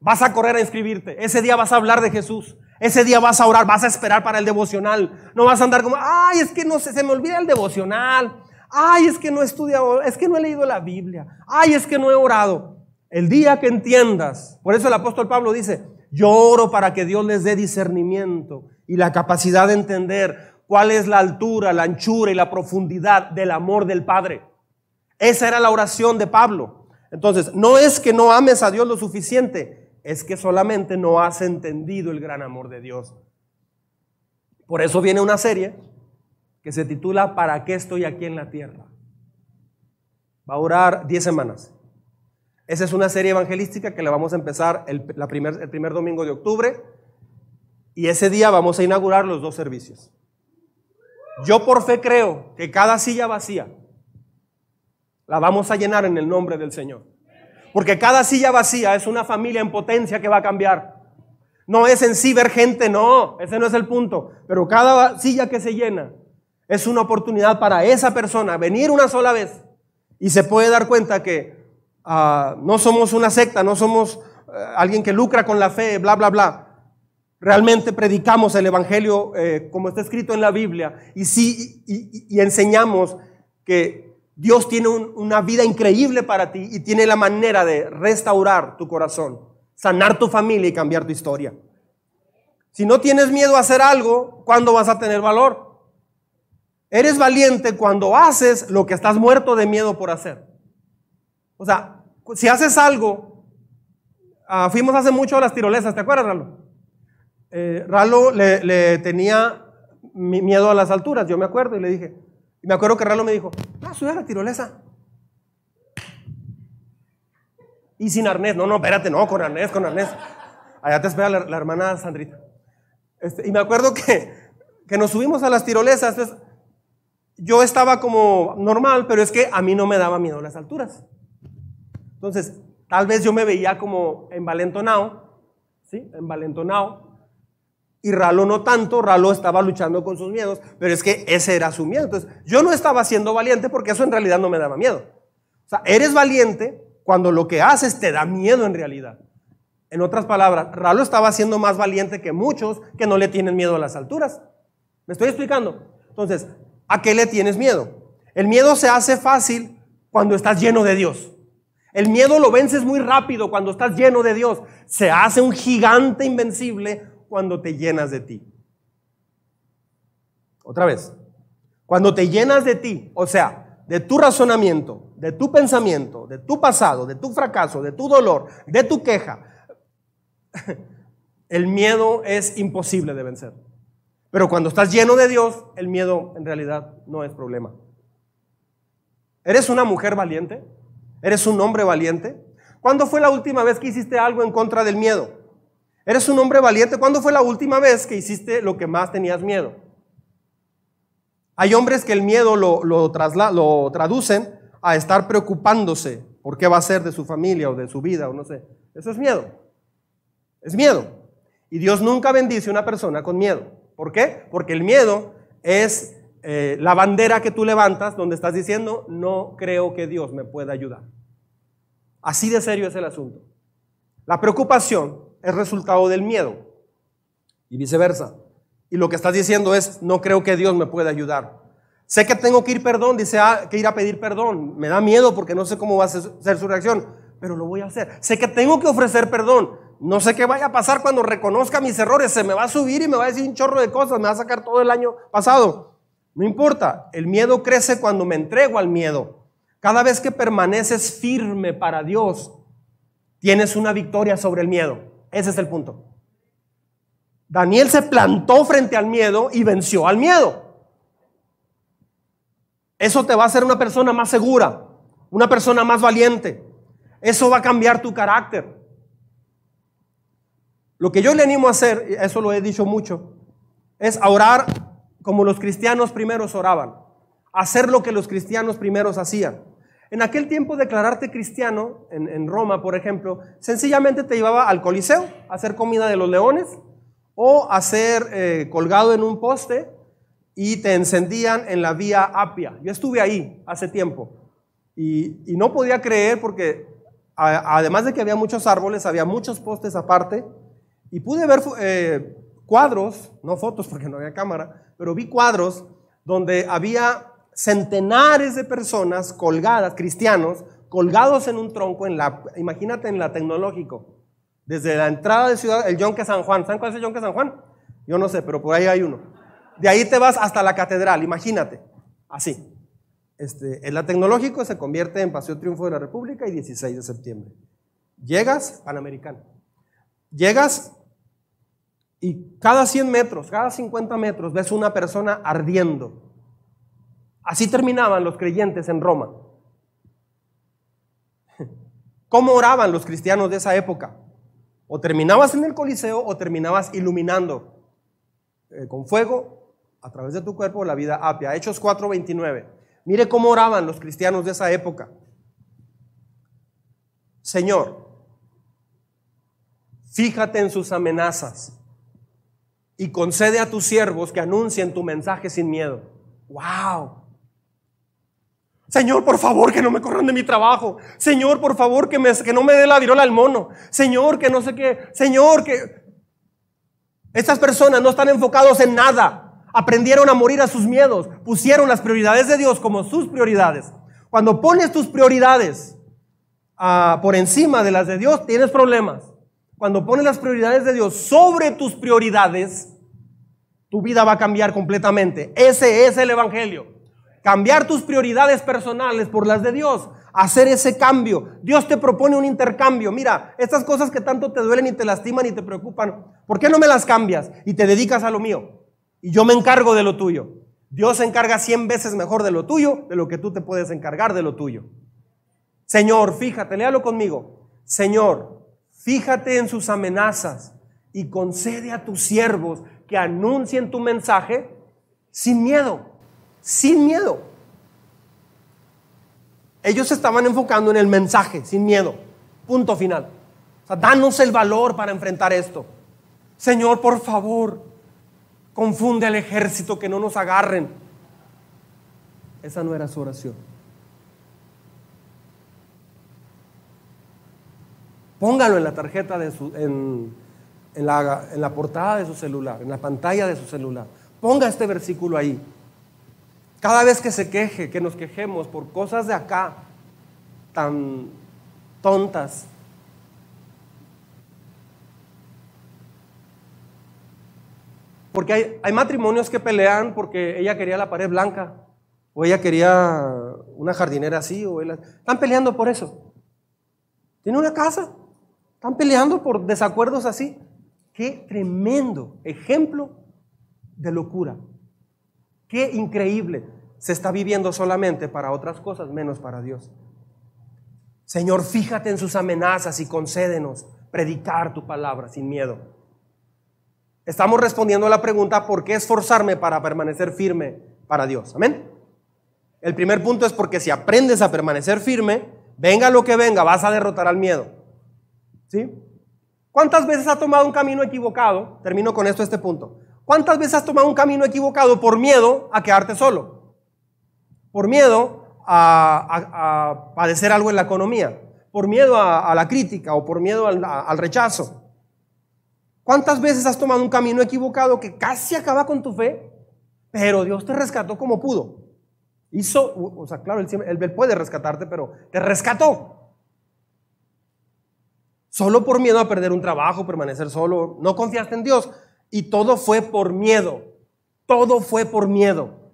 Speaker 1: vas a correr a inscribirte, ese día vas a hablar de Jesús, ese día vas a orar, vas a esperar para el devocional. No vas a andar como, ay, es que no sé, se me olvida el devocional. Ay, es que no he estudiado, es que no he leído la Biblia. Ay, es que no he orado. El día que entiendas, por eso el apóstol Pablo dice, yo oro para que Dios les dé discernimiento y la capacidad de entender cuál es la altura, la anchura y la profundidad del amor del Padre. Esa era la oración de Pablo. Entonces, no es que no ames a Dios lo suficiente, es que solamente no has entendido el gran amor de Dios. Por eso viene una serie que se titula ¿Para qué estoy aquí en la tierra? Va a durar 10 semanas. Esa es una serie evangelística que la vamos a empezar el, primer, el primer domingo de octubre y ese día vamos a inaugurar los dos servicios. Yo por fe creo que cada silla vacía la vamos a llenar en el nombre del Señor. Porque cada silla vacía es una familia en potencia que va a cambiar. No es en sí ver gente, no, ese no es el punto. Pero cada silla que se llena es una oportunidad para esa persona venir una sola vez y se puede dar cuenta que ah, no somos una secta, no somos eh, alguien que lucra con la fe, bla, bla, bla. Realmente predicamos el Evangelio eh, como está escrito en la Biblia y, sí, y enseñamos que Dios tiene una vida increíble para ti y tiene la manera de restaurar tu corazón, sanar tu familia y cambiar tu historia. Si no tienes miedo a hacer algo, ¿cuándo vas a tener valor? Eres valiente cuando haces lo que estás muerto de miedo por hacer. O sea, si haces algo, ah, fuimos hace mucho a las tirolesas, ¿te acuerdas, Ralo? Eh, Ralo le, le tenía miedo a las alturas, yo me acuerdo, y le dije, y me acuerdo que Ralo me dijo, ah, sube a la tirolesa. Y sin arnés, no, no, espérate, no, con arnés, con arnés. Allá te espera la, hermana Sandrita. Este, y me acuerdo que, que nos subimos a las tirolesas. Entonces, yo estaba como normal, pero es que a mí no me daba miedo las alturas. Entonces, tal vez yo me veía como envalentonado, ¿sí? Envalentonado. Y Ralo no tanto, Ralo estaba luchando con sus miedos, pero es que ese era su miedo. Entonces, yo no estaba siendo valiente porque eso en realidad no me daba miedo. O sea, eres valiente cuando lo que haces te da miedo en realidad. En otras palabras, Ralo estaba siendo más valiente que muchos que no le tienen miedo a las alturas. ¿Me estoy explicando? Entonces, ¿a qué le tienes miedo? El miedo se hace fácil cuando estás lleno de Dios. El miedo lo vences muy rápido cuando estás lleno de Dios. Se hace un gigante invencible cuando te llenas de ti. Otra vez, cuando te llenas de ti, o sea, de tu razonamiento, de tu pensamiento, de tu pasado, de tu fracaso, de tu dolor, de tu queja, el miedo es imposible de vencer. Pero cuando estás lleno de Dios, el miedo en realidad no es problema. ¿Eres una mujer valiente? ¿Eres un hombre valiente? ¿Cuándo fue la última vez que hiciste algo en contra del miedo? Eres un hombre valiente. ¿Cuándo fue la última vez que hiciste lo que más tenías miedo? Hay hombres que el miedo lo, lo, lo traducen a estar preocupándose por qué va a ser de su familia o de su vida o no sé. Eso es miedo. Es miedo. Y Dios nunca bendice a una persona con miedo. ¿Por qué? Porque el miedo es eh, la bandera que tú levantas donde estás diciendo, no creo que Dios me pueda ayudar. Así de serio es el asunto. La preocupación es resultado del miedo y viceversa. Y lo que estás diciendo es, no creo que Dios me pueda ayudar. Sé que tengo que ir perdón, dice ah, que ir a pedir perdón. Me da miedo porque no sé cómo va a ser su reacción, pero lo voy a hacer. Sé que tengo que ofrecer perdón. No sé qué vaya a pasar cuando reconozca mis errores. Se me va a subir y me va a decir un chorro de cosas. Me va a sacar todo el año pasado. No importa. El miedo crece cuando me entrego al miedo. Cada vez que permaneces firme para Dios, tienes una victoria sobre el miedo. Ese es el punto. Daniel se plantó frente al miedo y venció al miedo. Eso te va a hacer una persona más segura, una persona más valiente. Eso va a cambiar tu carácter. Lo que yo le animo a hacer, eso lo he dicho mucho, es orar como los cristianos primeros oraban. Hacer lo que los cristianos primeros hacían. En aquel tiempo declararte cristiano, en, Roma por ejemplo, sencillamente te llevaba al Coliseo a hacer comida de los leones o a ser eh, colgado en un poste y te encendían en la vía Apia. Yo estuve ahí hace tiempo y, no podía creer porque además de que había muchos árboles, había muchos postes aparte y pude ver eh, cuadros, no fotos porque no había cámara, pero vi cuadros donde había centenares de personas colgadas, cristianos, colgados en un tronco, en la, imagínate en la tecnológico, desde la entrada de ciudad, el Yonque San Juan. ¿Saben cuál es el Yonque San Juan? Yo no sé, pero por ahí hay uno. De ahí te vas hasta la catedral, imagínate, así. Este, en la tecnológico se convierte en Paseo Triunfo de la República y 16 de septiembre. Llegas, Panamericano. Llegas y cada 100 metros, cada 50 metros ves una persona ardiendo. Así terminaban los creyentes en Roma. ¿Cómo oraban los cristianos de esa época? O terminabas en el Coliseo o terminabas iluminando eh, con fuego a través de tu cuerpo la vida apia. Hechos 4:29. Mire cómo oraban los cristianos de esa época. Señor, fíjate en sus amenazas y concede a tus siervos que anuncien tu mensaje sin miedo. ¡Wow! Señor, por favor, que no me corran de mi trabajo. Señor, por favor, que, no me dé la virola al mono. Señor, que no sé qué. Señor, que... Estas personas no están enfocados en nada. Aprendieron a morir a sus miedos. Pusieron las prioridades de Dios como sus prioridades. Cuando pones tus prioridades ah, por encima de las de Dios, tienes problemas. Cuando pones las prioridades de Dios sobre tus prioridades, tu vida va a cambiar completamente. Ese es el Evangelio. Cambiar tus prioridades personales por las de Dios. Hacer ese cambio. Dios te propone un intercambio. Mira, estas cosas que tanto te duelen y te lastiman y te preocupan, ¿por qué no me las cambias y te dedicas a lo mío? Y yo me encargo de lo tuyo. Dios se encarga cien veces mejor de lo tuyo de lo que tú te puedes encargar de lo tuyo. Señor, fíjate, léalo conmigo. Señor, Fíjate en sus amenazas y concede a tus siervos que anuncien tu mensaje sin miedo, sin miedo. Ellos estaban enfocando en el mensaje, sin miedo. Punto final. O sea, danos el valor para enfrentar esto. Señor, por favor, confunde al ejército que no nos agarren. Esa no era su oración. Póngalo en la tarjeta de su, en, la, en la portada de su celular, en la pantalla de su celular. Ponga este versículo ahí. Cada vez que se queje, que nos quejemos por cosas de acá tan tontas, Porque hay, hay, matrimonios que pelean porque ella quería la pared blanca, o ella quería una jardinera así, o están peleando por eso. Tiene una casa, están peleando por desacuerdos así. Qué tremendo ejemplo de locura. Qué increíble. Se está viviendo solamente para otras cosas, menos para Dios. Señor, fíjate en sus amenazas y concédenos predicar tu palabra sin miedo. Estamos respondiendo a la pregunta, ¿por qué esforzarme para permanecer firme para Dios? Amén. El primer punto es porque si aprendes a permanecer firme, venga lo que venga, vas a derrotar al miedo. ¿Sí? ¿Cuántas veces has tomado un camino equivocado? Termino con esto este punto. ¿Cuántas veces has tomado un camino equivocado por miedo a quedarte solo? Por miedo a, padecer algo en la economía, por miedo a, la crítica o por miedo al, rechazo. ¿Cuántas veces has tomado un camino equivocado que casi acaba con tu fe, pero Dios te rescató como pudo? Hizo, o sea, claro, él puede rescatarte, pero te rescató. Solo por miedo a perder un trabajo, permanecer solo. No confiaste en Dios. Y todo fue por miedo. Todo fue por miedo.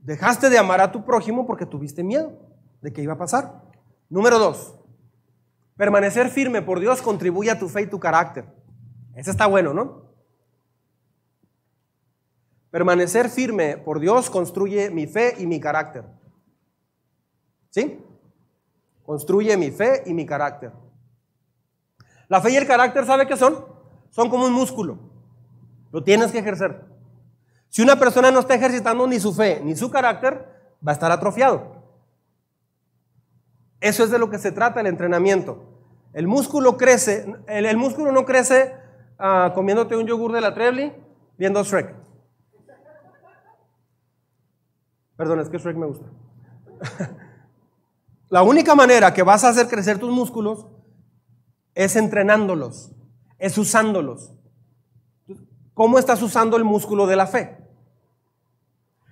Speaker 1: Dejaste de amar a tu prójimo porque tuviste miedo de que iba a pasar. Número dos, permanecer firme por Dios contribuye a tu fe y tu carácter. Ese está bueno, ¿no? Permanecer firme por Dios construye mi fe y mi carácter. ¿Sí? Construye mi fe y mi carácter. La fe y el carácter, ¿sabe qué son? Son como un músculo. Lo tienes que ejercer. Si una persona no está ejercitando ni su fe ni su carácter, va a estar atrofiado. Eso es de lo que se trata el entrenamiento. El músculo crece, el, músculo no crece ah, comiéndote un yogur de la Trebly viendo Shrek. Perdón, es que Shrek me gusta. La única manera que vas a hacer crecer tus músculos es entrenándolos, es usándolos. ¿Cómo estás usando el músculo de la fe?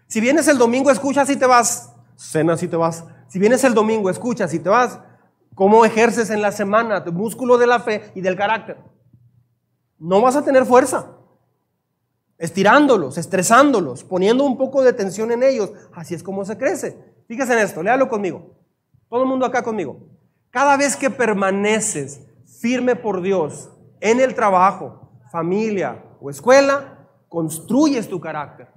Speaker 1: Si vienes el domingo, escuchas y te vas, cenas y te vas. Si vienes el domingo, escuchas y te vas, ¿cómo ejerces en la semana tu músculo de la fe y del carácter? No vas a tener fuerza. Estirándolos, estresándolos, poniendo un poco de tensión en ellos. Así es como se crece. Fíjese en esto, léalo conmigo. Todo el mundo acá conmigo. Cada vez que permaneces firme por Dios en el trabajo, familia o escuela, construyes tu carácter.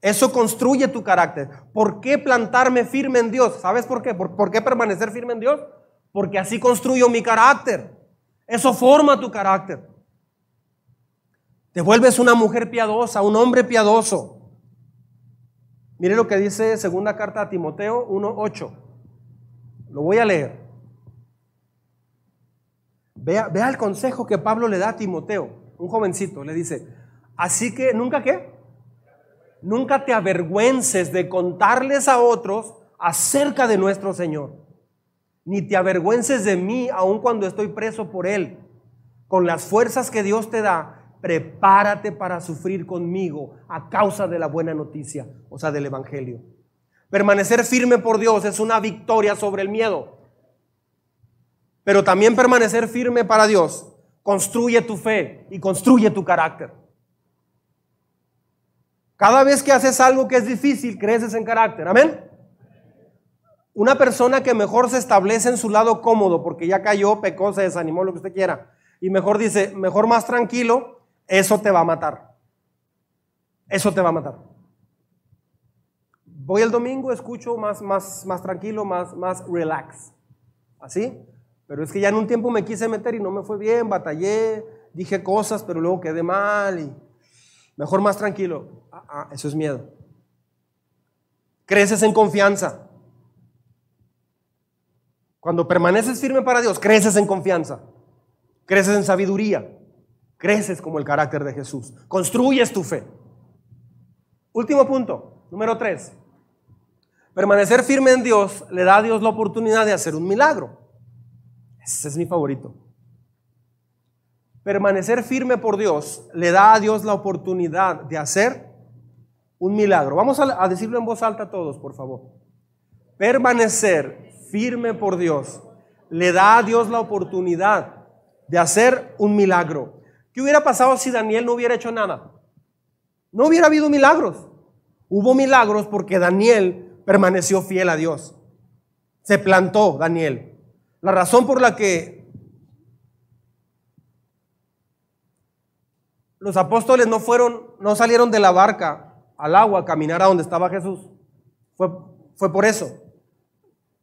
Speaker 1: Eso construye tu carácter. ¿Por qué plantarme firme en Dios? ¿Sabes por qué? ¿Por, qué permanecer firme en Dios? Porque así construyo mi carácter. Eso forma tu carácter. Te vuelves una mujer piadosa, un hombre piadoso. Mire lo que dice segunda carta a Timoteo 1.8. Lo voy a leer. Vea, el consejo que Pablo le da a Timoteo, un jovencito. Le dice, así que nunca qué? Nunca te avergüences de contarles a otros acerca de nuestro Señor. Ni te avergüences de mí aun cuando estoy preso por Él. Con las fuerzas que Dios te da, prepárate para sufrir conmigo a causa de la buena noticia, o sea, del Evangelio. Permanecer firme por Dios es una victoria sobre el miedo. Pero también permanecer firme para Dios construye tu fe y construye tu carácter. Cada vez que haces algo que es difícil, creces en carácter. Amén. Una persona que mejor se establece en su lado cómodo porque ya cayó, pecó, se desanimó, lo que usted quiera, y mejor dice, mejor más tranquilo, eso te va a matar. Eso te va a matar. Voy el domingo, escucho más, más, más tranquilo, más, más relax. ¿Así? Pero es que ya en un tiempo me quise meter y no me fue bien, batallé, dije cosas, pero luego quedé mal y mejor más tranquilo. Ah, ah, eso es miedo. Creces en confianza. Cuando permaneces firme para Dios, creces en confianza. Creces en sabiduría. Creces como el carácter de Jesús. Construyes tu fe. Último punto, número tres. Permanecer firme en Dios le da a Dios la oportunidad de hacer un milagro. Ese es mi favorito. Permanecer firme por Dios le da a Dios la oportunidad de hacer un milagro. Vamos a, decirlo en voz alta a todos, por favor. Permanecer firme por Dios le da a Dios la oportunidad de hacer un milagro. ¿Qué hubiera pasado si Daniel no hubiera hecho nada? No hubiera habido milagros. Hubo milagros porque Daniel permaneció fiel a Dios. Se plantó Daniel. La razón por la que los apóstoles no fueron, no salieron de la barca al agua a caminar a donde estaba Jesús, fue, fue por eso.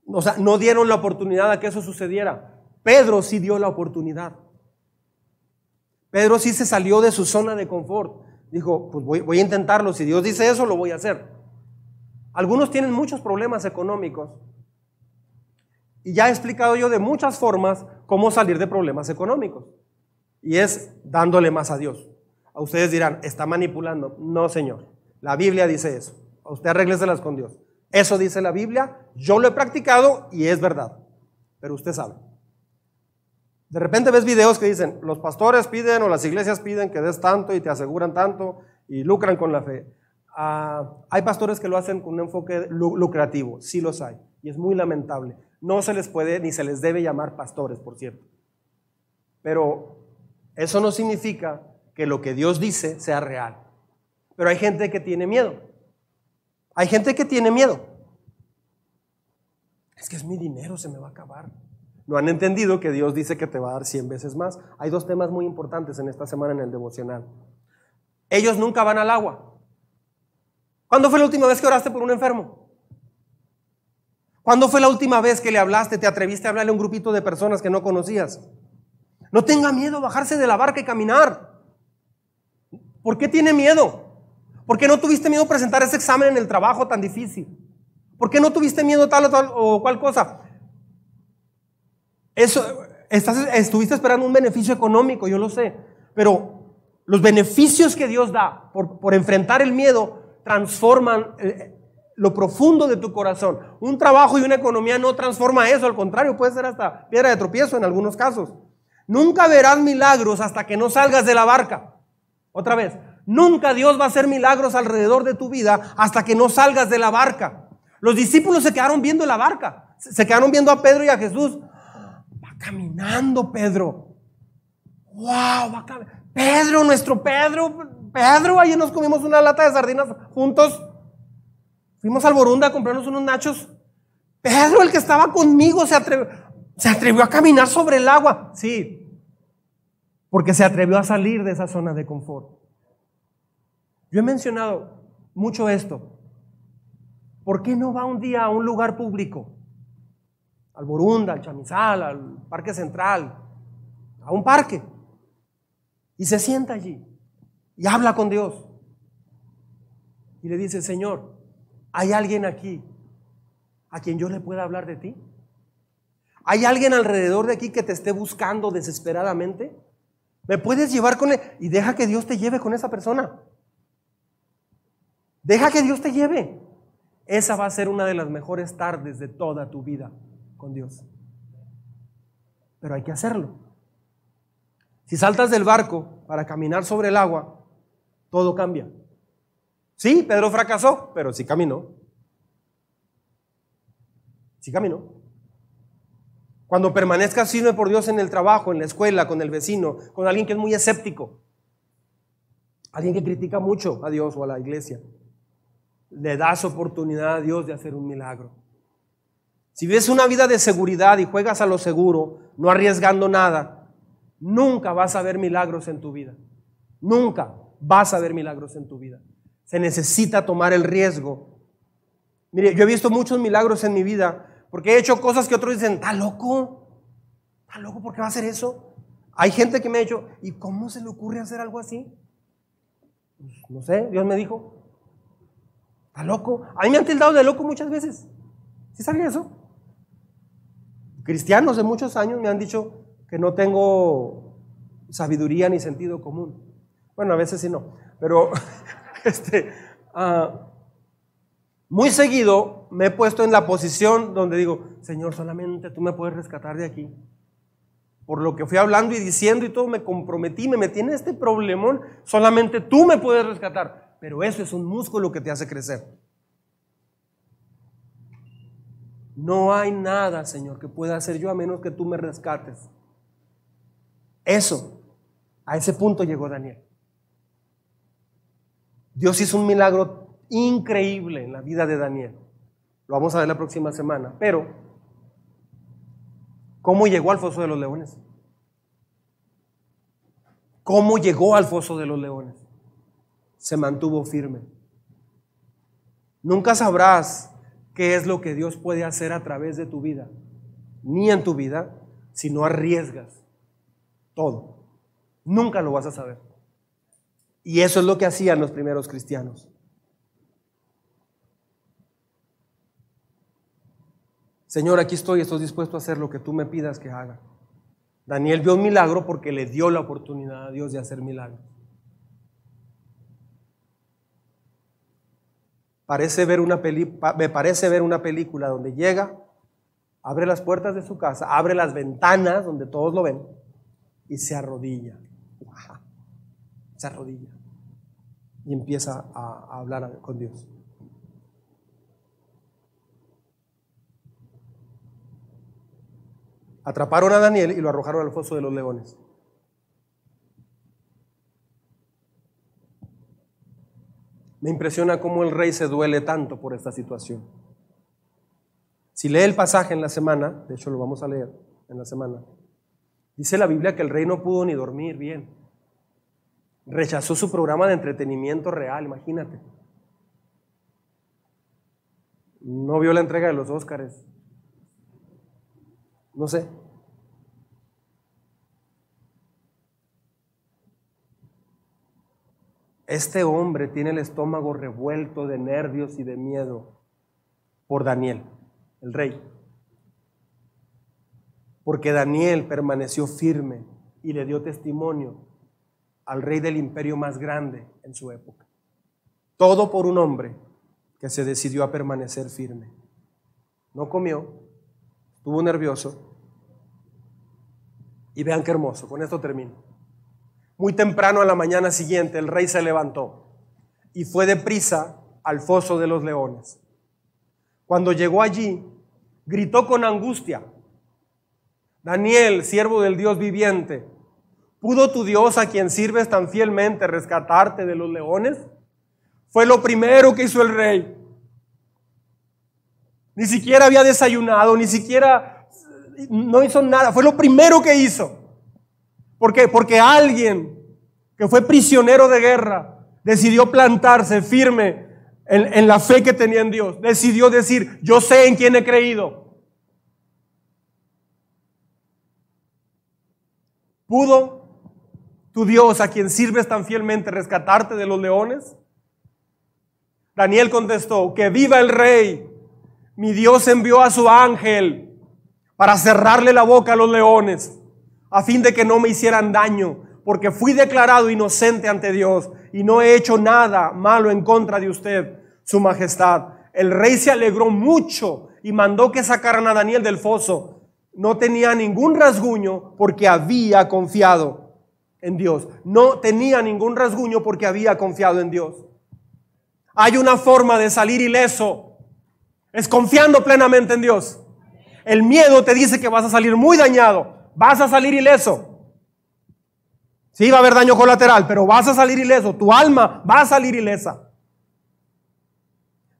Speaker 1: O sea, no dieron la oportunidad a que eso sucediera. Pedro sí dio la oportunidad. Pedro sí se salió de su zona de confort. Dijo, pues voy, voy, a intentarlo. Si Dios dice eso, lo voy a hacer. Algunos tienen muchos problemas económicos y ya he explicado yo de muchas formas cómo salir de problemas económicos. Y es dándole más a Dios. A ustedes dirán, está manipulando. No, Señor. La Biblia dice eso. A usted arrégleselas con Dios. Eso dice la Biblia. Yo lo he practicado y es verdad. Pero usted sabe. De repente ves videos que dicen, los pastores piden o las iglesias piden que des tanto y te aseguran tanto y lucran con la fe. Ah, hay pastores que lo hacen con un enfoque lucrativo, sí los hay, y es muy lamentable. No se les puede ni se les debe llamar pastores, por cierto. Pero eso no significa que lo que Dios dice sea real. Pero hay gente que tiene miedo. Hay gente que tiene miedo. Es que es mi dinero, se me va a acabar. No han entendido que Dios dice que te va a dar 100 veces más. Hay dos temas muy importantes en esta semana en el devocional. Ellos nunca van al agua. ¿Cuándo fue la última vez que oraste por un enfermo? ¿Cuándo fue la última vez que le hablaste, te atreviste a hablarle a un grupito de personas que no conocías? No tenga miedo bajarse de la barca y caminar. ¿Por qué tiene miedo? ¿Por qué no tuviste miedo presentar ese examen en el trabajo tan difícil? ¿Por qué no tuviste miedo tal o tal o cual cosa? Eso, estuviste esperando un beneficio económico, yo lo sé, pero los beneficios que Dios da por, por enfrentar el miedo transforman eh, lo profundo de tu corazón. Un trabajo y una economía no transforma eso, al contrario, puede ser hasta piedra de tropiezo en algunos casos. Nunca verás milagros hasta que no salgas de la barca. Otra vez, nunca Dios va a hacer milagros alrededor de tu vida hasta que no salgas de la barca. Los discípulos se quedaron viendo la barca, se quedaron viendo a Pedro y a Jesús caminando, Pedro. ¡Wow! Va Pedro, nuestro Pedro, Pedro, ayer nos comimos una lata de sardinas juntos. Fuimos al Borunda a comprarnos unos nachos. Pedro, el que estaba conmigo, se atrevió, a caminar sobre el agua. Sí, porque se atrevió a salir de esa zona de confort. Yo he mencionado mucho esto. ¿Por qué no va un día a un lugar público? al Borunda, al Chamizal, al Parque Central, a un parque. Y se sienta allí y habla con Dios. Y le dice, Señor, ¿hay alguien aquí a quien yo le pueda hablar de ti? ¿Hay alguien alrededor de aquí que te esté buscando desesperadamente? ¿Me puedes llevar con él? Y deja que Dios te lleve con esa persona. Deja que Dios te lleve. Esa va a ser una de las mejores tardes de toda tu vida con Dios. Pero hay que hacerlo. Si saltas del barco para caminar sobre el agua, todo cambia. Sí, Pedro fracasó, pero sí caminó. Sí caminó. Cuando permanezcas firme por Dios en el trabajo, en la escuela, con el vecino, con alguien que es muy escéptico, alguien que critica mucho a Dios o a la iglesia, le das oportunidad a Dios de hacer un milagro. Si vives una vida de seguridad y juegas a lo seguro, no arriesgando nada, nunca vas a ver milagros en tu vida. Nunca vas a ver milagros en tu vida. Se necesita tomar el riesgo. Mire, yo he visto muchos milagros en mi vida porque he hecho cosas que otros dicen, ¿está loco? ¿Está loco? ¿Por qué va a hacer eso? Hay gente que me ha dicho, ¿y cómo se le ocurre hacer algo así? Pues, no sé, Dios me dijo, ¿está loco? A mí me han tildado de loco muchas veces. ¿Sí sabía eso? Cristianos de muchos años me han dicho que no tengo sabiduría ni sentido común. Bueno, a veces sí no, pero este, ah, muy seguido me he puesto en la posición donde digo, Señor, solamente tú me puedes rescatar de aquí. Por lo que fui hablando y diciendo y todo, me comprometí, me metí en este problemón, solamente tú me puedes rescatar. Pero eso es un músculo que te hace crecer. No hay nada, Señor, que pueda hacer yo a menos que tú me rescates. Eso, a ese punto llegó Daniel. Dios hizo un milagro increíble en la vida de Daniel. Lo vamos a ver la próxima semana. Pero, ¿cómo llegó al foso de los leones? ¿Cómo llegó al foso de los leones? Se mantuvo firme. Nunca sabrás qué es lo que Dios puede hacer a través de tu vida, ni en tu vida, si no arriesgas todo. Nunca lo vas a saber. Y eso es lo que hacían los primeros cristianos. Señor, aquí estoy, estoy dispuesto a hacer lo que tú me pidas que haga. Daniel vio un milagro porque le dio la oportunidad a Dios de hacer milagros. parece ver una me parece ver una película donde llega, abre las puertas de su casa, abre las ventanas donde todos lo ven y se arrodilla. Se arrodilla y empieza a, a hablar con Dios. Atraparon a Daniel y lo arrojaron al foso de los leones. Me impresiona cómo el rey se duele tanto por esta situación. Si lee el pasaje en la semana, de hecho lo vamos a leer, en la semana. Dice la Biblia que el rey no pudo ni dormir bien. Rechazó su programa de entretenimiento real, imagínate. No vio la entrega de los Óscares. No sé. Este hombre tiene el estómago revuelto de nervios y de miedo por Daniel, el rey. Porque Daniel permaneció firme y le dio testimonio al rey del imperio más grande en su época. Todo por un hombre que se decidió a permanecer firme. No comió, estuvo nervioso. Y vean qué hermoso, con esto termino. Muy temprano a la mañana siguiente el rey se levantó y fue deprisa al foso de los leones. Cuando llegó allí, gritó con angustia, Daniel, siervo del Dios viviente, ¿pudo tu Dios a quien sirves tan fielmente rescatarte de los leones? Fue lo primero que hizo el rey. Ni siquiera había desayunado, ni siquiera no hizo nada. Fue lo primero que hizo. ¿Por qué? Porque alguien que fue prisionero de guerra decidió plantarse firme en, la fe que tenía en Dios. Decidió decir, yo sé en quién he creído. ¿Pudo tu Dios a quien sirves tan fielmente rescatarte de los leones? Daniel contestó, que viva el rey. Mi Dios envió a su ángel para cerrarle la boca a los leones, a fin de que no me hicieran daño, porque fui declarado inocente ante Dios y no he hecho nada malo en contra de usted, su majestad. El rey se alegró mucho y mandó que sacaran a Daniel del foso. No tenía ningún rasguño porque había confiado en Dios. No tenía ningún rasguño porque había confiado en Dios. Hay una forma de salir ileso. Es confiando plenamente en Dios. El miedo te dice que vas a salir muy dañado. Vas a salir ileso. Sí, va a haber daño colateral, pero vas a salir ileso. Tu alma va a salir ilesa.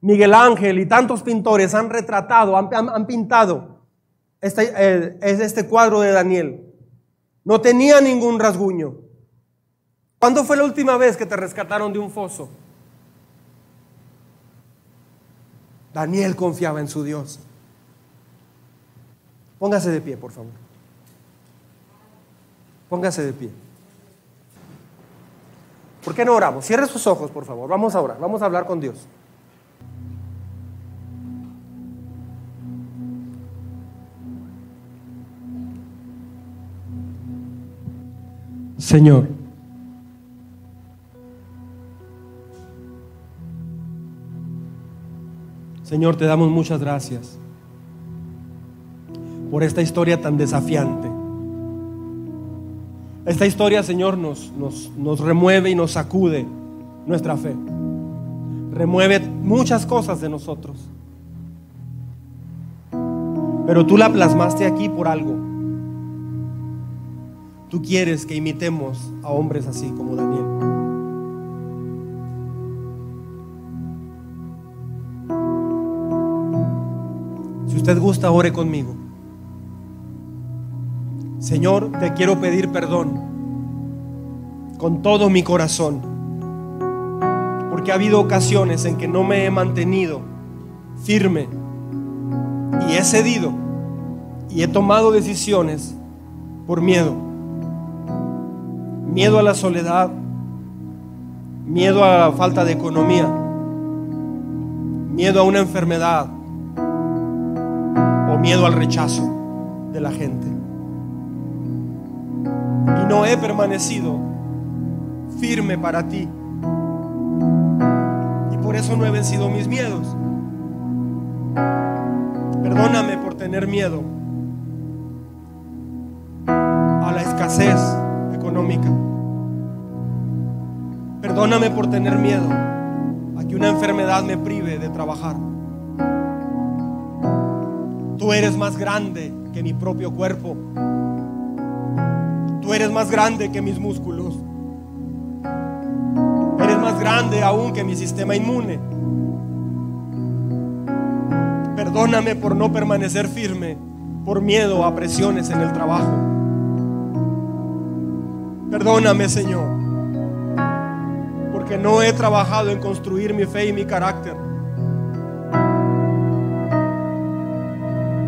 Speaker 1: Miguel Ángel y tantos pintores han retratado, han, pintado este, eh, este cuadro de Daniel. No tenía ningún rasguño. ¿Cuándo fue la última vez que te rescataron de un foso? Daniel confiaba en su Dios. Póngase de pie, por favor. Póngase de pie. ¿Por qué no oramos? Cierre sus ojos, por favor. Vamos a orar. Vamos a hablar con Dios. Señor. Señor, te damos muchas gracias por esta historia tan desafiante. Esta historia, Señor, nos, nos, nos, remueve y nos sacude nuestra fe. Remueve muchas cosas de nosotros. Pero tú la plasmaste aquí por algo. Tú quieres que imitemos a hombres así como Daniel. usted gusta, ore conmigo. Señor, te quiero pedir perdón con todo mi corazón, porque ha habido ocasiones en que no me he mantenido firme y he cedido y he tomado decisiones por miedo. Miedo a la soledad, miedo a la falta de economía, miedo a una enfermedad, miedo al rechazo de la gente. Y no he permanecido firme para ti. Y por eso no he vencido mis miedos. Perdóname por tener miedo a la escasez Perdóname por tener miedo a que una enfermedad me prive de trabajar. Tú eres más grande que mi propio cuerpo. Tú eres más grande que mis músculos. Eres más grande aún que mi sistema inmune. Perdóname por no permanecer firme por miedo a presiones en el trabajo. Perdóname, Señor, porque no he trabajado en construir mi fe y mi carácter.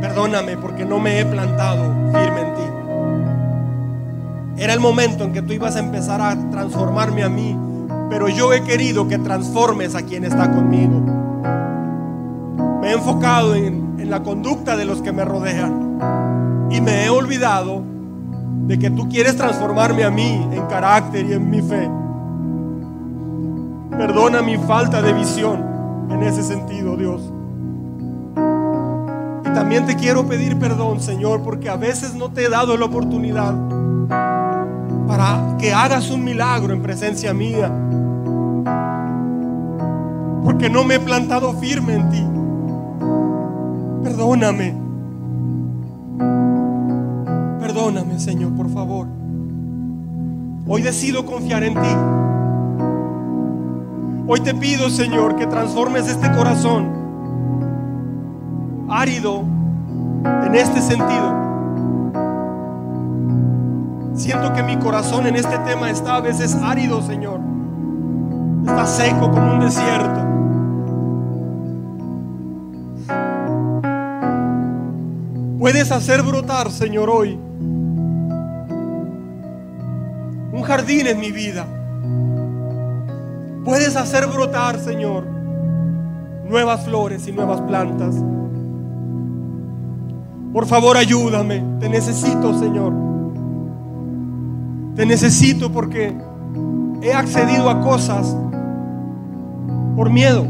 Speaker 1: Perdóname porque no me he plantado firme en ti. Era el momento en que tú ibas a empezar a transformarme a mí, pero yo he querido que transformes a quien está conmigo. Me he enfocado en, en la conducta de los que me rodean y me he olvidado de que tú quieres transformarme a mí en carácter y en mi fe. Perdona mi falta de visión en ese sentido, Dios. Y también te quiero pedir perdón, Señor, porque a veces no te he dado la oportunidad para que hagas un milagro en presencia mía. Porque no me he plantado firme en ti. Perdóname. Perdóname, Señor, por favor. Hoy decido confiar en ti. Hoy te pido, Señor, que transformes este corazón árido en este sentido. Siento que mi corazón en este tema está a veces árido, Señor. Está seco como un desierto. Puedes hacer brotar, Señor, hoy jardín en mi vida. Puedes hacer brotar, Señor, nuevas flores y nuevas plantas. Por favor, ayúdame. Te necesito, Señor. Te necesito porque he accedido a cosas por miedo.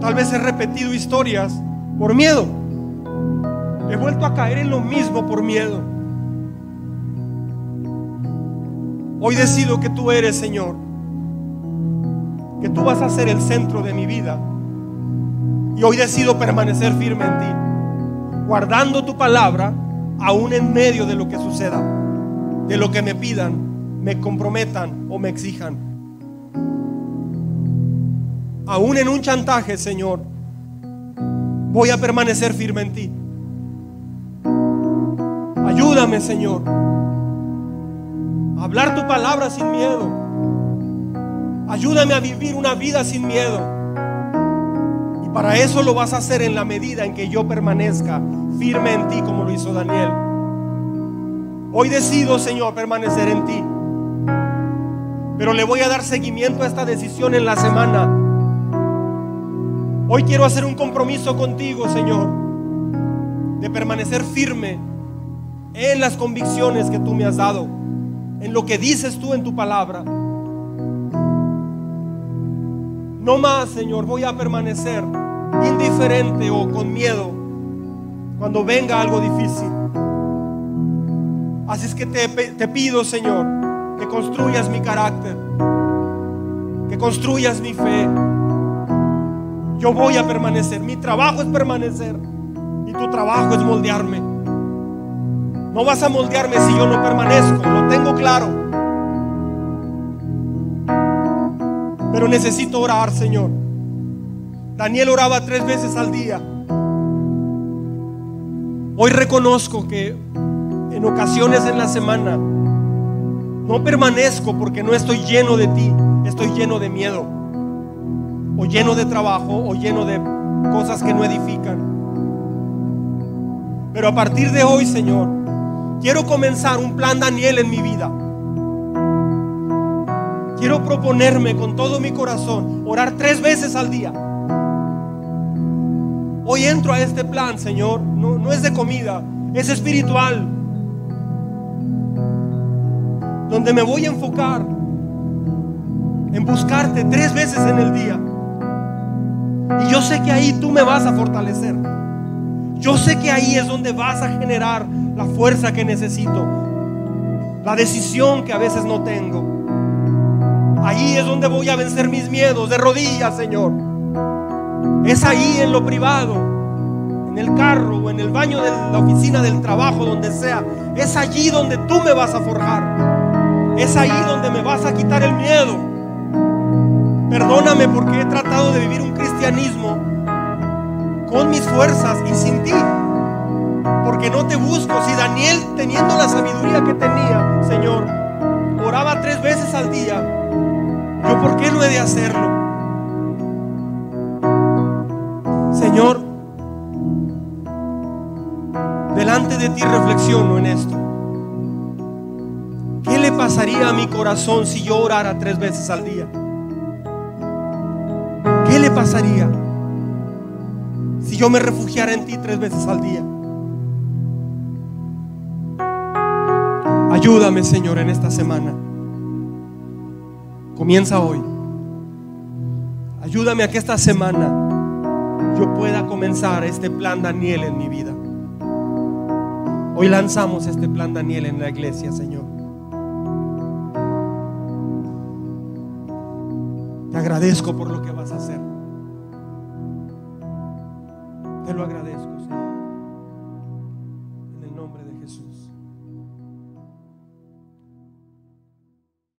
Speaker 1: Tal vez he repetido historias por miedo. He vuelto a caer en lo mismo por miedo. Hoy decido que tú eres, Señor, que tú vas a ser el centro de mi vida. Y hoy decido permanecer firme en ti, guardando tu palabra aún en medio de lo que suceda, de lo que me pidan, me comprometan o me exijan. Aún en un chantaje, Señor, voy a permanecer firme en ti. Ayúdame, Señor, hablar tu palabra sin miedo. Ayúdame a vivir una vida sin miedo. Y para eso lo vas a hacer en la medida en que yo permanezca firme en ti como lo hizo Daniel. Hoy decido, Señor, permanecer en ti. Pero le voy a dar seguimiento a esta decisión en la semana. Hoy quiero hacer un compromiso contigo, Señor, de permanecer firme en las convicciones que tú me has dado, en lo que dices tú en tu palabra. No más, Señor, voy a permanecer indiferente o con miedo cuando venga algo difícil. Así es que te, pido, Señor, que construyas mi carácter, que construyas mi fe. Yo voy a permanecer, mi trabajo es permanecer y tu trabajo es moldearme. No vas a moldearme si yo no permanezco, lo tengo claro. Pero necesito orar, Señor. Daniel oraba tres veces al día. Hoy reconozco que en ocasiones en la semana no permanezco porque no estoy lleno de ti, estoy lleno de miedo, o lleno de trabajo, o lleno de cosas que no edifican. Pero a partir de hoy, Señor, quiero comenzar un plan Daniel en mi vida. Quiero proponerme con todo mi corazón orar tres veces al día. Hoy entro a este plan, Señor. No, no, es de comida, es espiritual. Donde me voy a enfocar en buscarte tres veces en el día. Y yo sé que ahí tú me vas a fortalecer. Yo sé que ahí es donde vas a generar la fuerza que necesito. La decisión que a veces no tengo. Ahí es donde voy a vencer mis miedos de rodillas, Señor. Es ahí en lo privado, en el carro o en el baño de la oficina del trabajo, donde sea. Es allí donde tú me vas a forjar. Es ahí donde me vas a quitar el miedo. Perdóname porque he tratado de vivir un cristianismo con mis fuerzas y sin ti. Porque no te busco. Si Daniel, teniendo la sabiduría que tenía, Señor, oraba tres veces al día, yo por qué no he de hacerlo? Señor, delante de ti reflexiono en esto. ¿Qué le pasaría a mi corazón si yo orara tres veces al día? ¿Qué le pasaría si yo me refugiara en ti tres veces al día? Ayúdame, Señor, en esta semana. Comienza hoy. Ayúdame a que esta semana yo pueda comenzar este plan Daniel en mi vida. Hoy lanzamos este plan Daniel en la iglesia, Señor. Te agradezco por lo que vas a hacer. Te lo agradezco.